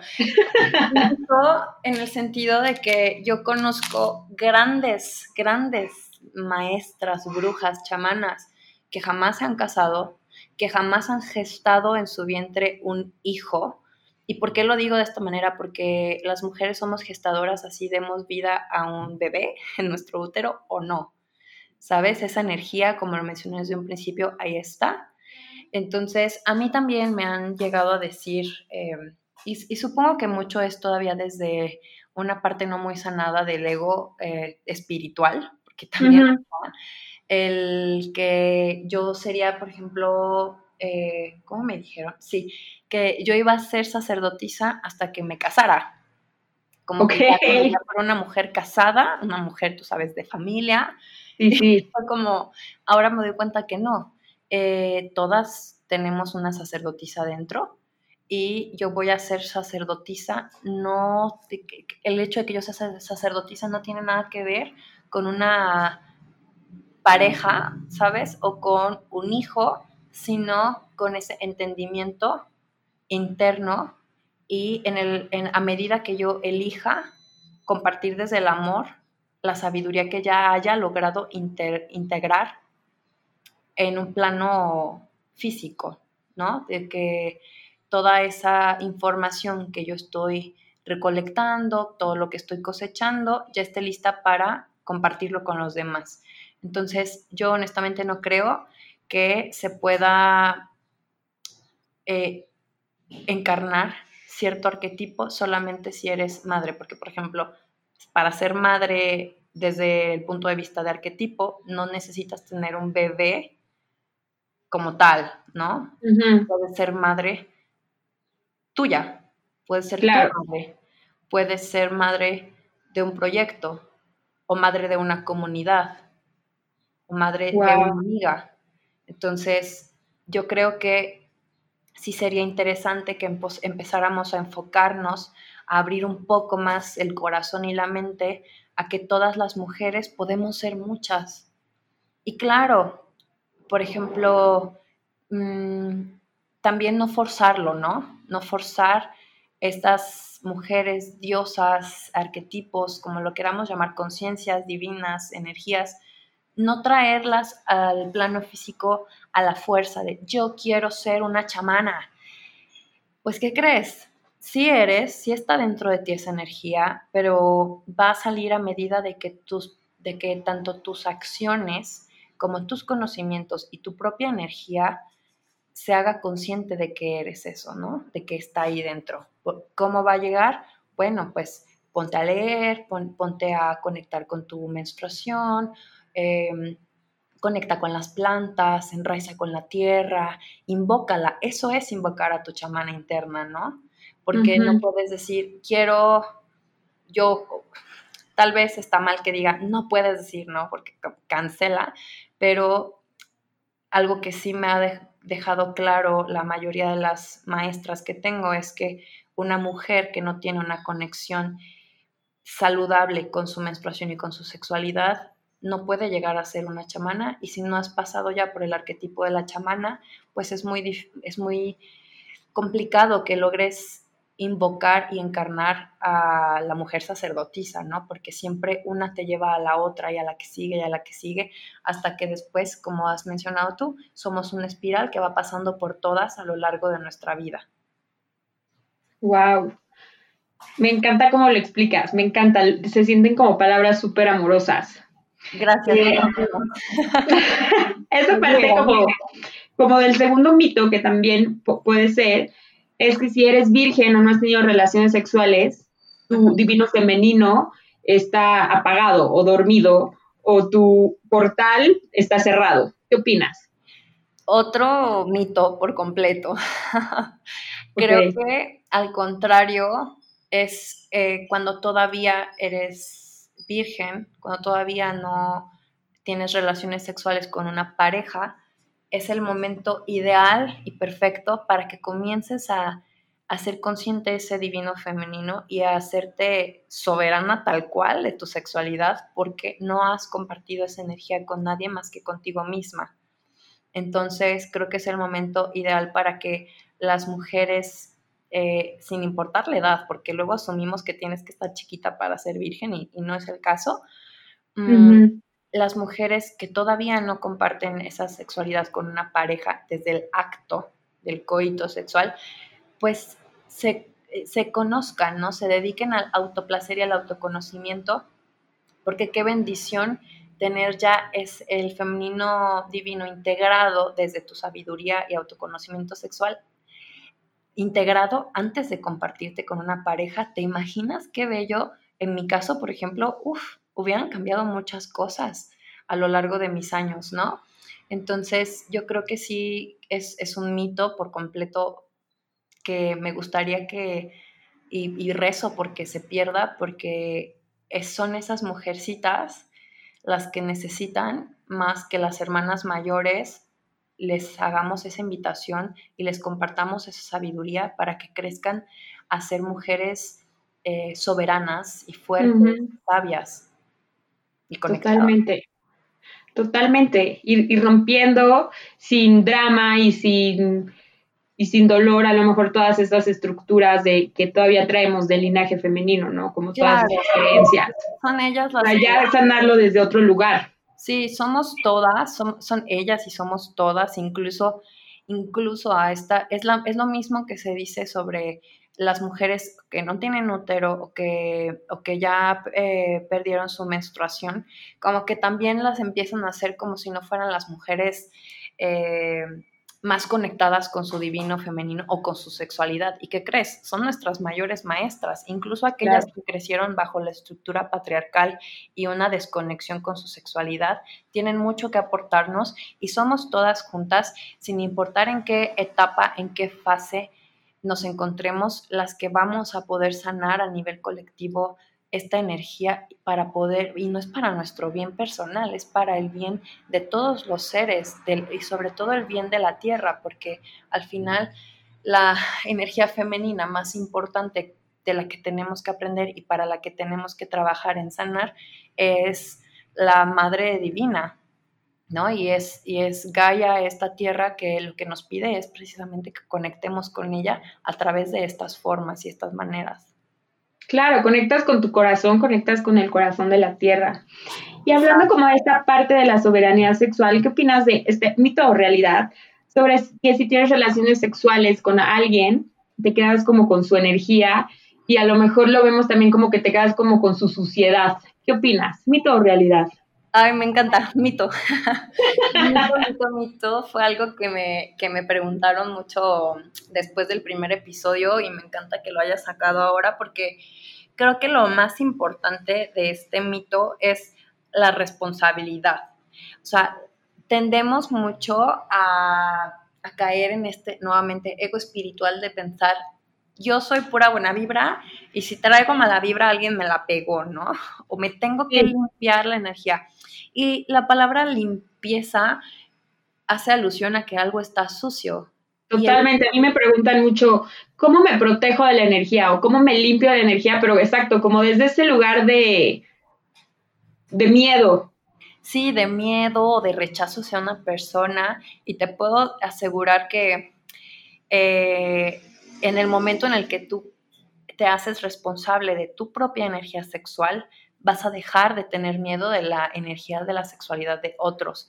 en el sentido de que yo conozco grandes, grandes maestras, brujas, chamanas, que jamás se han casado, que jamás han gestado en su vientre un hijo, ¿Y por qué lo digo de esta manera? Porque las mujeres somos gestadoras, así demos vida a un bebé en nuestro útero o no. ¿Sabes? Esa energía, como lo mencioné desde un principio, ahí está. Entonces, a mí también me han llegado a decir, eh, y, supongo que mucho es todavía desde una parte no muy sanada del ego eh, espiritual, porque también el que yo sería, por ejemplo, eh, ¿cómo me dijeron? Sí, que yo iba a ser sacerdotisa hasta que me casara. Como que una mujer casada, una mujer, tú sabes, de familia. Sí, sí. Fue como, ahora me doy cuenta que no. Eh, todas tenemos una sacerdotisa dentro y yo voy a ser sacerdotisa. No, el hecho de que yo sea sacerdotisa no tiene nada que ver con una pareja, ¿sabes? O con un hijo, sino con ese entendimiento interno y en el, a medida que yo elija compartir desde el amor la sabiduría que ya haya logrado integrar en un plano físico, ¿no? De que toda esa información que yo estoy recolectando, todo lo que estoy cosechando, ya esté lista para compartirlo con los demás. Entonces, yo honestamente no creo que se pueda eh, encarnar cierto arquetipo solamente si eres madre, porque por ejemplo, para ser madre desde el punto de vista de arquetipo, no necesitas tener un bebé como tal, ¿no? Puedes ser madre tuya, puedes ser tu madre, puedes ser madre de un proyecto, o madre de una comunidad, o madre de una amiga. Entonces, yo creo que sí sería interesante que empezáramos a enfocarnos, a abrir un poco más el corazón y la mente a que todas las mujeres podemos ser muchas. Y claro, por ejemplo, mm, también no forzarlo, ¿no? No forzar estas mujeres, diosas, arquetipos, como lo queramos llamar, conciencias divinas, energías, no traerlas al plano físico a la fuerza de yo quiero ser una chamana. Pues, ¿qué crees? Sí eres, sí está dentro de ti esa energía, pero va a salir a medida de que, tus, de que tanto tus acciones como tus conocimientos y tu propia energía se haga consciente de que eres eso, ¿no? De que está ahí dentro. ¿Cómo va a llegar? Bueno, pues ponte a leer, ponte a conectar con tu menstruación, Em, conecta con las plantas, enraiza con la tierra, invócala. Eso es invocar a tu chamana interna, ¿no? Porque no puedes decir, quiero, yo, tal vez está mal que diga, no puedes decir, ¿no? Porque cancela, pero algo que sí me ha dejado claro la mayoría de las maestras que tengo es que una mujer que no tiene una conexión saludable con su menstruación y con su sexualidad no puede llegar a ser una chamana y si no has pasado ya por el arquetipo de la chamana, pues es muy, es muy complicado que logres invocar y encarnar a la mujer sacerdotisa, ¿no? Porque siempre una te lleva a la otra y a la que sigue y a la que sigue, hasta que después, como has mencionado tú, somos una espiral que va pasando por todas a lo largo de nuestra vida. Wow. Me encanta cómo lo explicas, me encanta, se sienten como palabras súper amorosas. Gracias. Eso parece como, como del segundo mito que también puede ser, es que si eres virgen o no has tenido relaciones sexuales, tu divino femenino está apagado o dormido o tu portal está cerrado. ¿Qué opinas? Otro mito por completo. Creo que al contrario es eh, cuando todavía eres virgen, cuando todavía no tienes relaciones sexuales con una pareja, es el momento ideal y perfecto para que comiences a, ser consciente de ese divino femenino y a hacerte soberana tal cual de tu sexualidad porque no has compartido esa energía con nadie más que contigo misma. Entonces creo que es el momento ideal para que las mujeres eh, sin importar la edad, porque luego asumimos que tienes que estar chiquita para ser virgen y, no es el caso. Mm, las mujeres que todavía no comparten esa sexualidad con una pareja desde el acto del coito sexual, pues se, se conozcan, ¿no? Se dediquen al autoplacer y al autoconocimiento, porque qué bendición tener ya es el femenino divino integrado desde tu sabiduría y autoconocimiento sexual integrado antes de compartirte con una pareja. ¿Te imaginas qué bello? En mi caso, por ejemplo, uff, hubieran cambiado muchas cosas a lo largo de mis años, ¿no? Entonces, yo creo que sí es, es un mito por completo que me gustaría que, y, y rezo porque se pierda, porque son esas mujercitas las que necesitan más que las hermanas mayores les hagamos esa invitación y les compartamos esa sabiduría para que crezcan a ser mujeres eh, soberanas y fuertes, sabias y conectadas. Totalmente. Totalmente. Y, rompiendo sin drama y sin, y sin dolor a lo mejor todas estas estructuras de que todavía traemos del linaje femenino, ¿no? Como todas las creencias. Son ellas las Para ya sanarlo desde otro lugar. Sí, somos todas, son, son ellas y somos todas, incluso, incluso a esta, es, la, es lo mismo que se dice sobre las mujeres que no tienen útero o que, o que ya eh, perdieron su menstruación, como que también las empiezan a hacer como si no fueran las mujeres eh, más conectadas con su divino femenino o con su sexualidad. ¿Y qué crees? Son nuestras mayores maestras, incluso aquellas que crecieron bajo la estructura patriarcal y una desconexión con su sexualidad, tienen mucho que aportarnos y somos todas juntas, sin importar en qué etapa, en qué fase nos encontremos, las que vamos a poder sanar a nivel colectivo esta energía para poder, y no es para nuestro bien personal, es para el bien de todos los seres y sobre todo el bien de la tierra, porque al final la energía femenina más importante de la que tenemos que aprender y para la que tenemos que trabajar en sanar es la Madre Divina, ¿no? Y es, y es Gaia, esta tierra que lo que nos pide es precisamente que conectemos con ella a través de estas formas y estas maneras. Claro, conectas con tu corazón, conectas con el corazón de la tierra. Y hablando como de esta parte de la soberanía sexual, ¿qué opinas de este mito o realidad sobre que si tienes relaciones sexuales con alguien, te quedas como con su energía y a lo mejor lo vemos también como que te quedas como con su suciedad? ¿Qué opinas? ¿Mito o realidad? Ay, me encanta, mito. mito, mito, mito. Fue algo que me, que me preguntaron mucho después del primer episodio y me encanta que lo hayas sacado ahora porque creo que lo más importante de este mito es la responsabilidad. O sea, tendemos mucho a, a caer en este, nuevamente, ego espiritual de pensar yo soy pura buena vibra y si traigo mala vibra alguien me la pegó, ¿no? O me tengo que limpiar la energía. Y la palabra limpieza hace alusión a que algo está sucio. Totalmente, a mí me preguntan mucho, ¿cómo me protejo de la energía o cómo me limpio de la energía? Pero exacto, como desde ese lugar de, de miedo. Sí, de miedo o de rechazo hacia una persona y te puedo asegurar que eh, en el momento en el que tú te haces responsable de tu propia energía sexual, vas a dejar de tener miedo de la energía de la sexualidad de otros.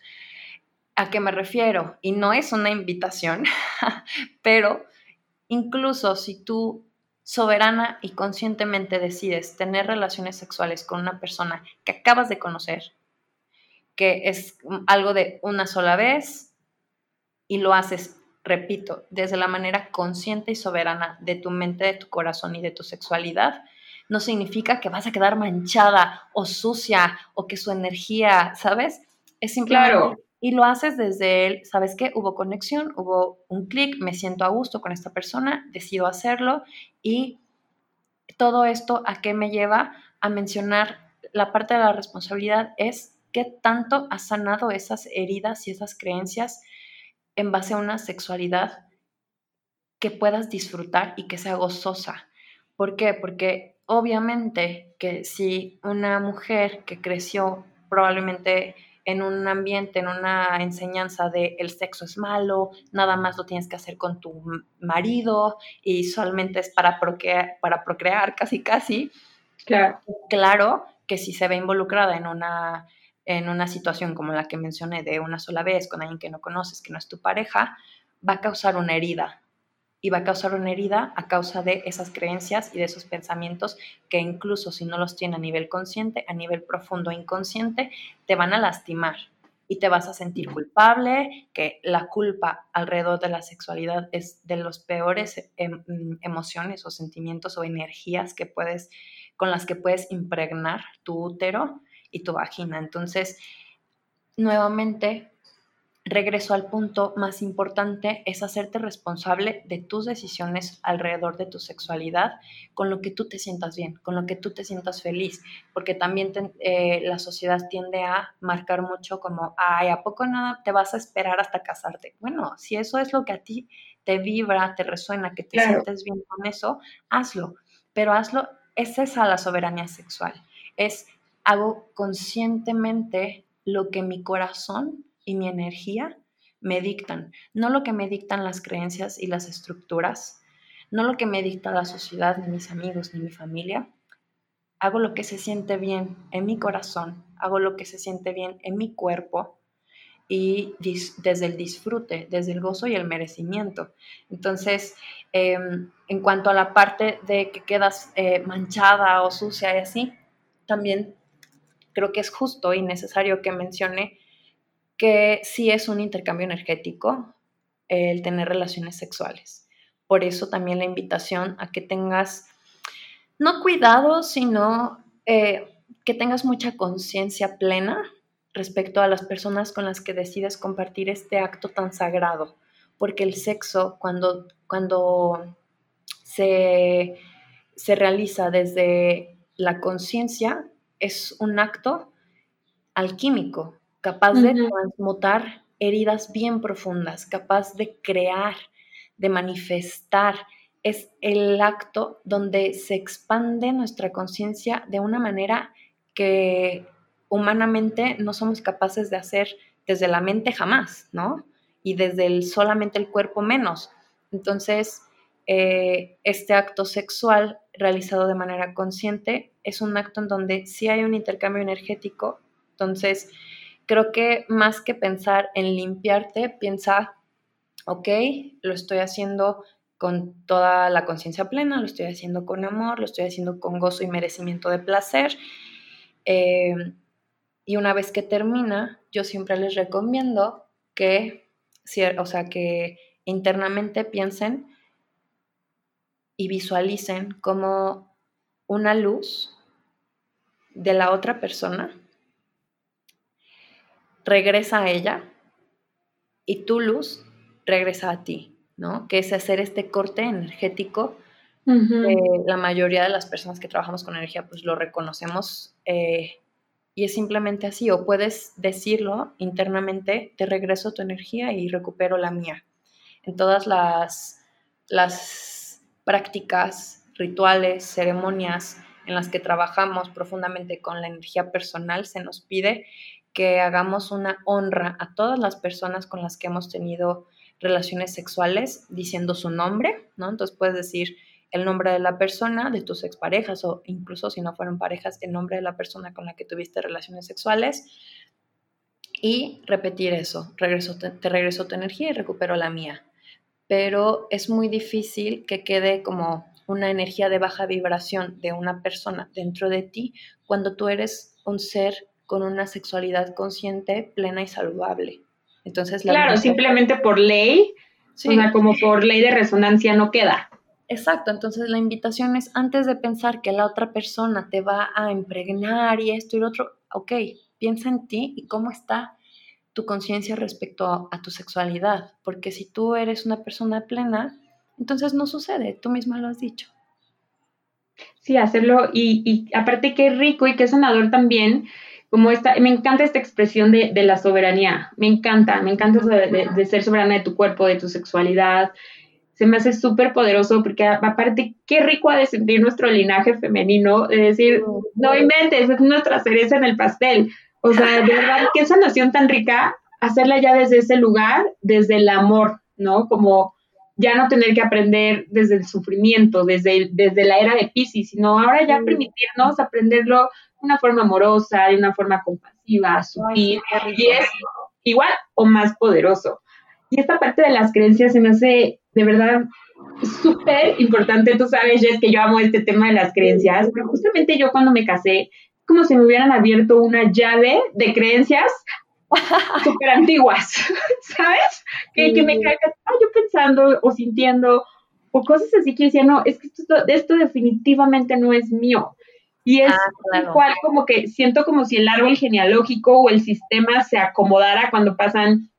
¿A qué me refiero? Y no es una invitación, pero incluso si tú soberana y conscientemente decides tener relaciones sexuales con una persona que acabas de conocer, que es algo de una sola vez y lo haces repito, desde la manera consciente y soberana de tu mente, de tu corazón y de tu sexualidad, no significa que vas a quedar manchada o sucia o que su energía, ¿sabes? Es simplemente... Y lo haces desde él, ¿sabes qué? Hubo conexión, hubo un clic, me siento a gusto con esta persona, decido hacerlo y todo esto a qué me lleva a mencionar la parte de la responsabilidad es qué tanto has sanado esas heridas y esas creencias en base a una sexualidad que puedas disfrutar y que sea gozosa. ¿Por qué? Porque obviamente que si una mujer que creció probablemente en un ambiente, en una enseñanza de el sexo es malo, nada más lo tienes que hacer con tu marido y solamente es para procrear, para procrear casi casi. Claro. Claro que si se ve involucrada en una en una situación como la que mencioné de una sola vez con alguien que no conoces, que no es tu pareja, va a causar una herida. Y va a causar una herida a causa de esas creencias y de esos pensamientos que incluso si no los tiene a nivel consciente, a nivel profundo inconsciente, te van a lastimar y te vas a sentir culpable, que la culpa alrededor de la sexualidad es de los peores em, emociones o sentimientos o energías que puedes con las que puedes impregnar tu útero y tu vagina. Entonces, nuevamente, regreso al punto más importante, es hacerte responsable de tus decisiones alrededor de tu sexualidad, con lo que tú te sientas bien, con lo que tú te sientas feliz, porque también eh, la sociedad tiende a marcar mucho como, ay, ¿a poco nada te vas a esperar hasta casarte? Bueno, si eso es lo que a ti te vibra, te resuena, que te sientes bien con eso, hazlo, pero hazlo, es esa la soberanía sexual, es hago conscientemente lo que mi corazón y mi energía me dictan, no lo que me dictan las creencias y las estructuras, no lo que me dicta la sociedad, ni mis amigos, ni mi familia. Hago lo que se siente bien en mi corazón, hago lo que se siente bien en mi cuerpo y desde el disfrute, desde el gozo y el merecimiento. Entonces, em, en cuanto a la parte de que quedas eh, manchada o sucia y así, también creo que es justo y necesario que mencione que sí es un intercambio energético el tener relaciones sexuales. Por eso también la invitación a que tengas, no cuidado, sino eh, que tengas mucha conciencia plena respecto a las personas con las que decides compartir este acto tan sagrado. Porque el sexo, cuando, cuando se, se realiza desde la conciencia es un acto alquímico, capaz de transmutar heridas bien profundas, capaz de crear, de manifestar. Es el acto donde se expande nuestra conciencia de una manera que humanamente no somos capaces de hacer desde la mente jamás, ¿no? Y desde el, solamente el cuerpo menos. Entonces, eh, este acto sexual realizado de manera consciente es un acto en donde sí hay un intercambio energético. Entonces, creo que más que pensar en limpiarte, piensa, ok, lo estoy haciendo con toda la conciencia plena, lo estoy haciendo con amor, lo estoy haciendo con gozo y merecimiento de placer. Eh, y una vez que termina, yo siempre les recomiendo que, o sea, que internamente piensen y visualicen como una luz de la otra persona regresa a ella y tu luz regresa a ti, ¿no? Que es hacer este corte energético. la mayoría de las personas que trabajamos con energía, pues lo reconocemos eh, y es simplemente así. O puedes decirlo internamente, te regreso tu energía y recupero la mía. En todas las, las prácticas, rituales, ceremonias en las que trabajamos profundamente con la energía personal, se nos pide que hagamos una honra a todas las personas con las que hemos tenido relaciones sexuales diciendo su nombre, ¿no? Entonces puedes decir el nombre de la persona, de tus exparejas o incluso si no fueron parejas, el nombre de la persona con la que tuviste relaciones sexuales y repetir eso, regreso, te, te regreso tu energía y recupero la mía. Pero es muy difícil que quede como una energía de baja vibración de una persona dentro de ti cuando tú eres un ser con una sexualidad consciente, plena y saludable. Entonces, claro, simplemente por ley, como por ley de resonancia no queda. Exacto, entonces la invitación es antes de pensar que la otra persona te va a impregnar y esto y lo otro, ok, piensa en ti y cómo está tu conciencia respecto a, tu sexualidad, porque si tú eres una persona plena, entonces no sucede, tú misma lo has dicho. Sí, hacerlo y, y aparte qué rico y qué sanador también como esta, me encanta esta expresión de, la soberanía, me encanta, me encanta de, ser soberana de tu cuerpo, de tu sexualidad, se me hace súper poderoso porque aparte, qué rico ha de sentir nuestro linaje femenino, de decir, no inventes, es nuestra cereza en el pastel, o sea, de verdad, qué sanación tan rica hacerla ya desde ese lugar, desde el amor, ¿no? Como ya no tener que aprender desde el sufrimiento, desde, desde la era de Pisces, sino ahora ya permitirnos aprenderlo una forma amorosa, de una forma compasiva, sutil, y es igual o más poderoso. Y esta parte de las creencias se me hace de verdad súper importante. Tú sabes, Jess, que yo amo este tema de las creencias, pero justamente yo cuando me casé, como si me hubieran abierto una llave de creencias súper antiguas, ¿sabes? Que, que me estaba yo pensando o sintiendo o cosas así que decía, no, es que esto, esto definitivamente no es mío. Y es ah, igual como que siento como si el árbol genealógico o el sistema se acomodara cuando pasan,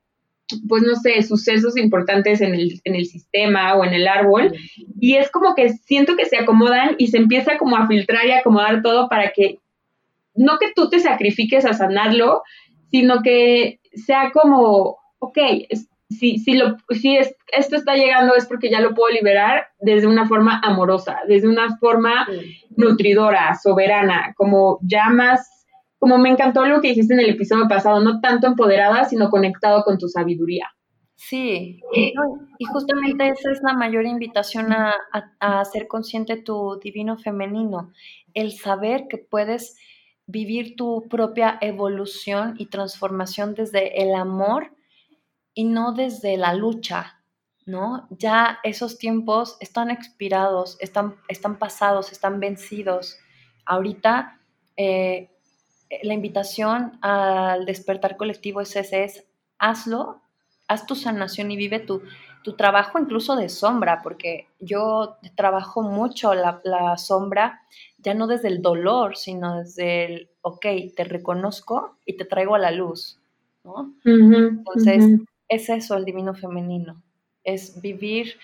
pues no sé, sucesos importantes en el, en el sistema o en el árbol. Y es como que siento que se acomodan y se empieza como a filtrar y acomodar todo para que, no que tú te sacrifiques a sanarlo, sino que sea como, ok, si, si, lo, si es, esto está llegando es porque ya lo puedo liberar desde una forma amorosa, desde una forma nutridora, soberana, como ya más, como me encantó lo que dijiste en el episodio pasado, no tanto empoderada, sino conectado con tu sabiduría. Sí, y justamente esa es la mayor invitación a, a, a ser consciente tu divino femenino, el saber que puedes vivir tu propia evolución y transformación desde el amor y no desde la lucha, ¿no? Ya esos tiempos están expirados, están, están pasados, están vencidos. Ahorita eh, la invitación al despertar colectivo es ese, es hazlo, haz tu sanación y vive tu, tu trabajo incluso de sombra, porque yo trabajo mucho la, la, sombra, ya no desde el dolor, sino desde el, ok, te reconozco y te traigo a la luz, ¿no? Entonces, es eso el divino femenino, es vivir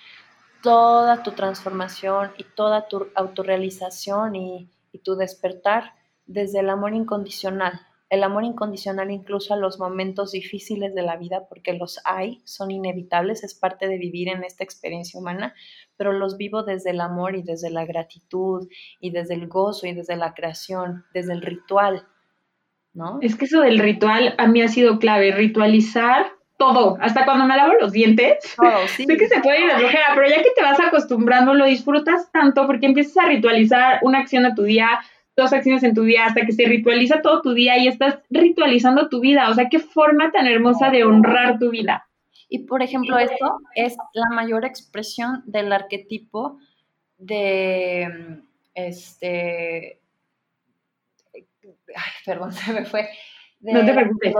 toda tu transformación y toda tu autorrealización y, y tu despertar desde el amor incondicional. El amor incondicional incluso a los momentos difíciles de la vida, porque los hay, son inevitables, es parte de vivir en esta experiencia humana, pero los vivo desde el amor y desde la gratitud y desde el gozo y desde la creación, desde el ritual, ¿no? Es que eso del ritual a mí ha sido clave, ritualizar todo, hasta cuando me lavo los dientes. sí. sé que se puede ir de flojera, pero ya que te vas acostumbrando, lo disfrutas tanto porque empiezas a ritualizar una acción a tu día, dos acciones en tu día, hasta que se ritualiza todo tu día y estás ritualizando tu vida. O sea, qué forma tan hermosa de honrar tu vida. Y por ejemplo, esto es la mayor expresión del arquetipo de este. Ay, perdón, se me fue. no te preocupes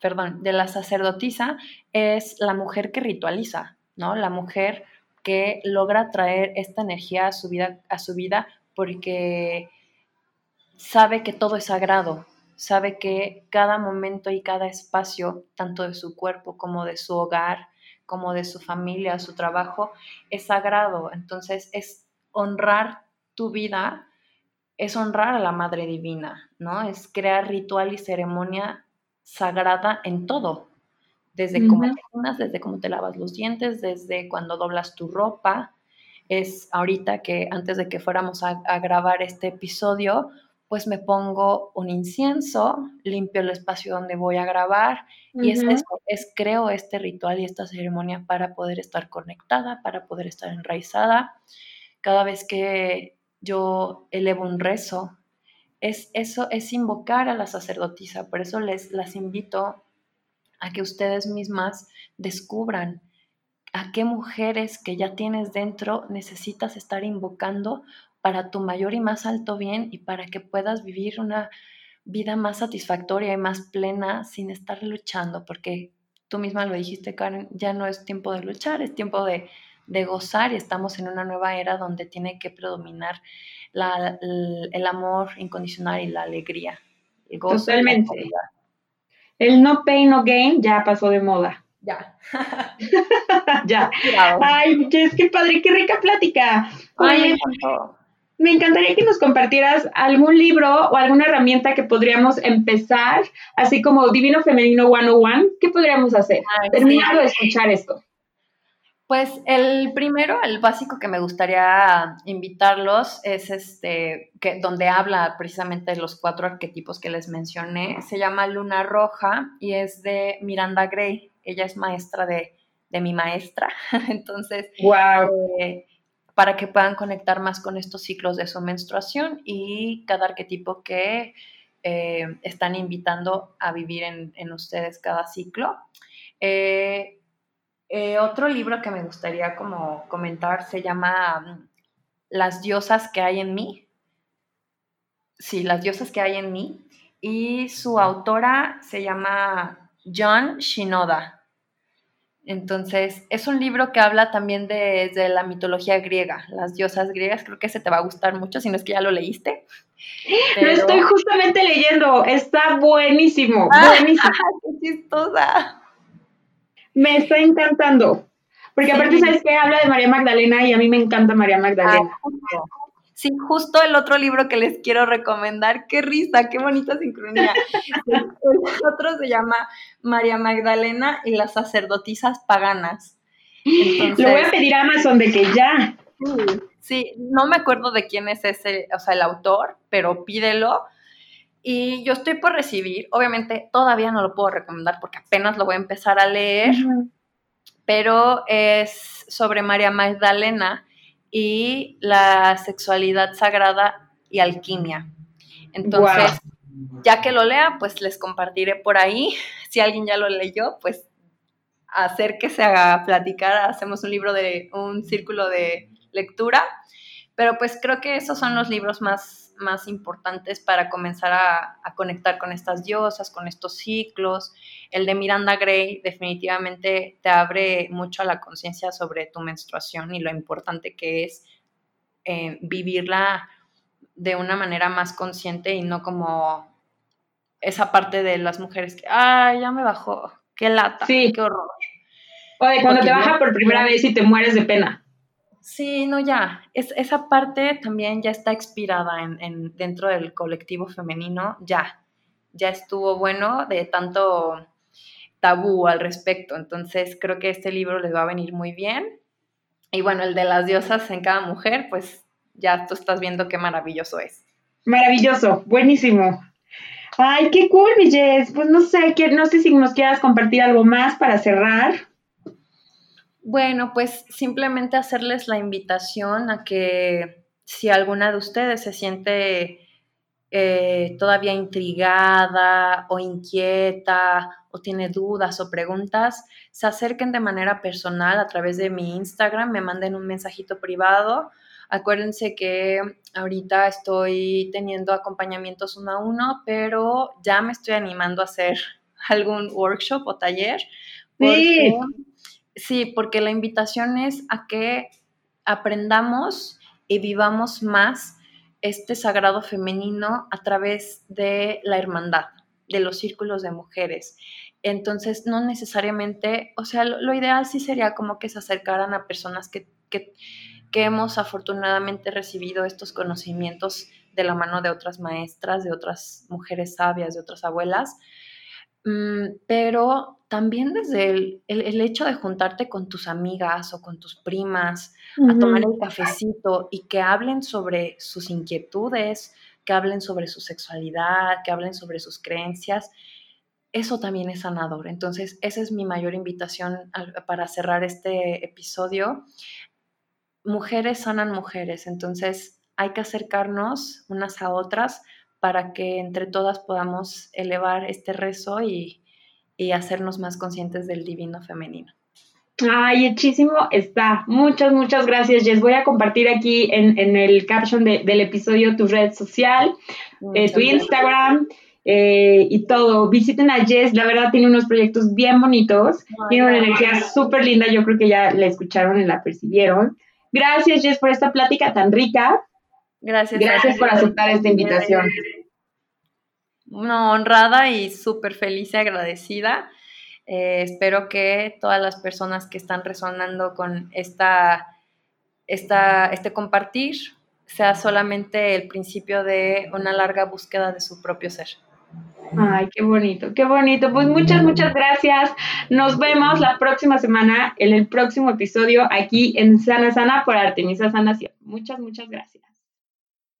perdón, de la sacerdotisa es la mujer que ritualiza, ¿no? La mujer que logra traer esta energía a su vida, a su vida porque sabe que todo es sagrado, sabe que cada momento y cada espacio, tanto de su cuerpo como de su hogar, como de su familia, su trabajo, es sagrado. Entonces es honrar tu vida, es honrar a la Madre Divina, ¿no? Es crear ritual y ceremonia sagrada en todo, desde cómo te unas, desde cómo te lavas los dientes, desde cuando doblas tu ropa. Es ahorita que antes de que fuéramos a, grabar este episodio, pues me pongo un incienso, limpio el espacio donde voy a grabar y es es creo este ritual y esta ceremonia para poder estar conectada, para poder estar enraizada. Cada vez que yo elevo un rezo, es eso, es invocar a la sacerdotisa. Por eso les las invito a que ustedes mismas descubran a qué mujeres que ya tienes dentro necesitas estar invocando para tu mayor y más alto bien y para que puedas vivir una vida más satisfactoria y más plena sin estar luchando, porque tú misma lo dijiste, Karen, ya no es tiempo de luchar, es tiempo de, de gozar y estamos en una nueva era donde tiene que predominar el, amor incondicional y la alegría. El Totalmente. El no pain, no gain ya pasó de moda. Ya. ya. Ay, es que padre, qué rica plática. Ay, me encantaría que nos compartieras algún libro o alguna herramienta que podríamos empezar, así como Divino Femenino 101. ¿Qué podríamos hacer? Terminando de escuchar esto. Pues el primero, el básico que me gustaría invitarlos es este, que, donde habla precisamente de los cuatro arquetipos que les mencioné. Se llama Luna Roja y es de Miranda Gray. Ella es maestra de, mi maestra. Entonces, eh, para que puedan conectar más con estos ciclos de su menstruación y cada arquetipo que eh, están invitando a vivir en, ustedes cada ciclo. Eh, eh, otro libro que me gustaría como comentar se llama mm, Las diosas que hay en mí. Sí, Las diosas que hay en mí. Y su autora se llama John Shinoda. Entonces, es un libro que habla también de, la mitología griega, las diosas griegas. Creo que se te va a gustar mucho, si no es que ya lo leíste. Lo estoy justamente leyendo, está buenísimo, ah, buenísimo. ¡Qué chistosa! Me está encantando. Porque aparte, ¿sabes qué? Habla de María Magdalena y a mí me encanta María Magdalena. Ah, sí, justo el otro libro que les quiero recomendar. Qué risa, qué bonita sincronía. el otro se llama María Magdalena y las sacerdotisas paganas. Lo voy a pedir a Amazon de que ya. Sí, no me acuerdo de quién es ese, o sea, el autor, pero pídelo y yo estoy por recibir, obviamente todavía no lo puedo recomendar porque apenas lo voy a empezar a leer, pero es sobre María Magdalena y la sexualidad sagrada y alquimia. Entonces, ya que lo lea, pues les compartiré por ahí. Si alguien ya lo leyó, pues hacer que se haga platicar, hacemos un libro de un círculo de lectura. Pero pues creo que esos son los libros más más importantes para comenzar a, conectar con estas diosas, con estos ciclos. El de Miranda Gray definitivamente te abre mucho a la conciencia sobre tu menstruación y lo importante que es eh, vivirla de una manera más consciente y no como esa parte de las mujeres que, ay, ya me bajó, qué lata, qué horror. O de cuando te baja por primera vez y te mueres de pena. Sí, no, ya. Es, esa parte también ya está expirada en, dentro del colectivo femenino, ya. Ya estuvo bueno de tanto tabú al respecto. Entonces creo que este libro les va a venir muy bien. Y bueno, el de las diosas en cada mujer, pues ya tú estás viendo qué maravilloso es. Maravilloso, buenísimo. Ay, qué cool, Jess. Pues no sé, no sé si nos quieras compartir algo más para cerrar. Bueno, pues simplemente hacerles la invitación a que si alguna de ustedes se siente eh, todavía intrigada o inquieta o tiene dudas o preguntas, se acerquen de manera personal a través de mi Instagram, me manden un mensajito privado. Acuérdense que ahorita estoy teniendo acompañamientos uno a uno, pero ya me estoy animando a hacer algún workshop o taller. sí Sí, porque la invitación es a que aprendamos y vivamos más este sagrado femenino a través de la hermandad, de los círculos de mujeres. Entonces, no necesariamente, o sea, lo, ideal sí sería como que se acercaran a personas que, que, que hemos afortunadamente recibido estos conocimientos de la mano de otras maestras, de otras mujeres sabias, de otras abuelas, Mm, pero también desde el, el, hecho de juntarte con tus amigas o con tus primas a tomar el cafecito y que hablen sobre sus inquietudes, que hablen sobre su sexualidad, que hablen sobre sus creencias, eso también es sanador. Entonces, esa es mi mayor invitación para cerrar este episodio. Mujeres sanan mujeres, entonces hay que acercarnos unas a otras para que entre todas podamos elevar este rezo y, hacernos más conscientes del divino femenino. Ay, hechísimo está. Muchas, muchas gracias, Jess. Voy a compartir aquí en, el caption del episodio tu red social, eh, tu Instagram eh, y todo. Visiten a Jess, la verdad tiene unos proyectos bien bonitos, tiene una energía súper linda, yo creo que ya la escucharon y la percibieron. Gracias, Jess, por esta plática tan rica. Gracias. Gracias por aceptar esta invitación. Una honrada y súper feliz y agradecida. Eh, espero que todas las personas que están resonando con esta, esta, este compartir sea solamente el principio de una larga búsqueda de su propio ser. Ay, qué bonito, qué bonito. Pues muchas, muchas gracias. Nos vemos la próxima semana en el próximo episodio aquí en Sana Sana por Artemisa Sanación. Muchas, muchas gracias.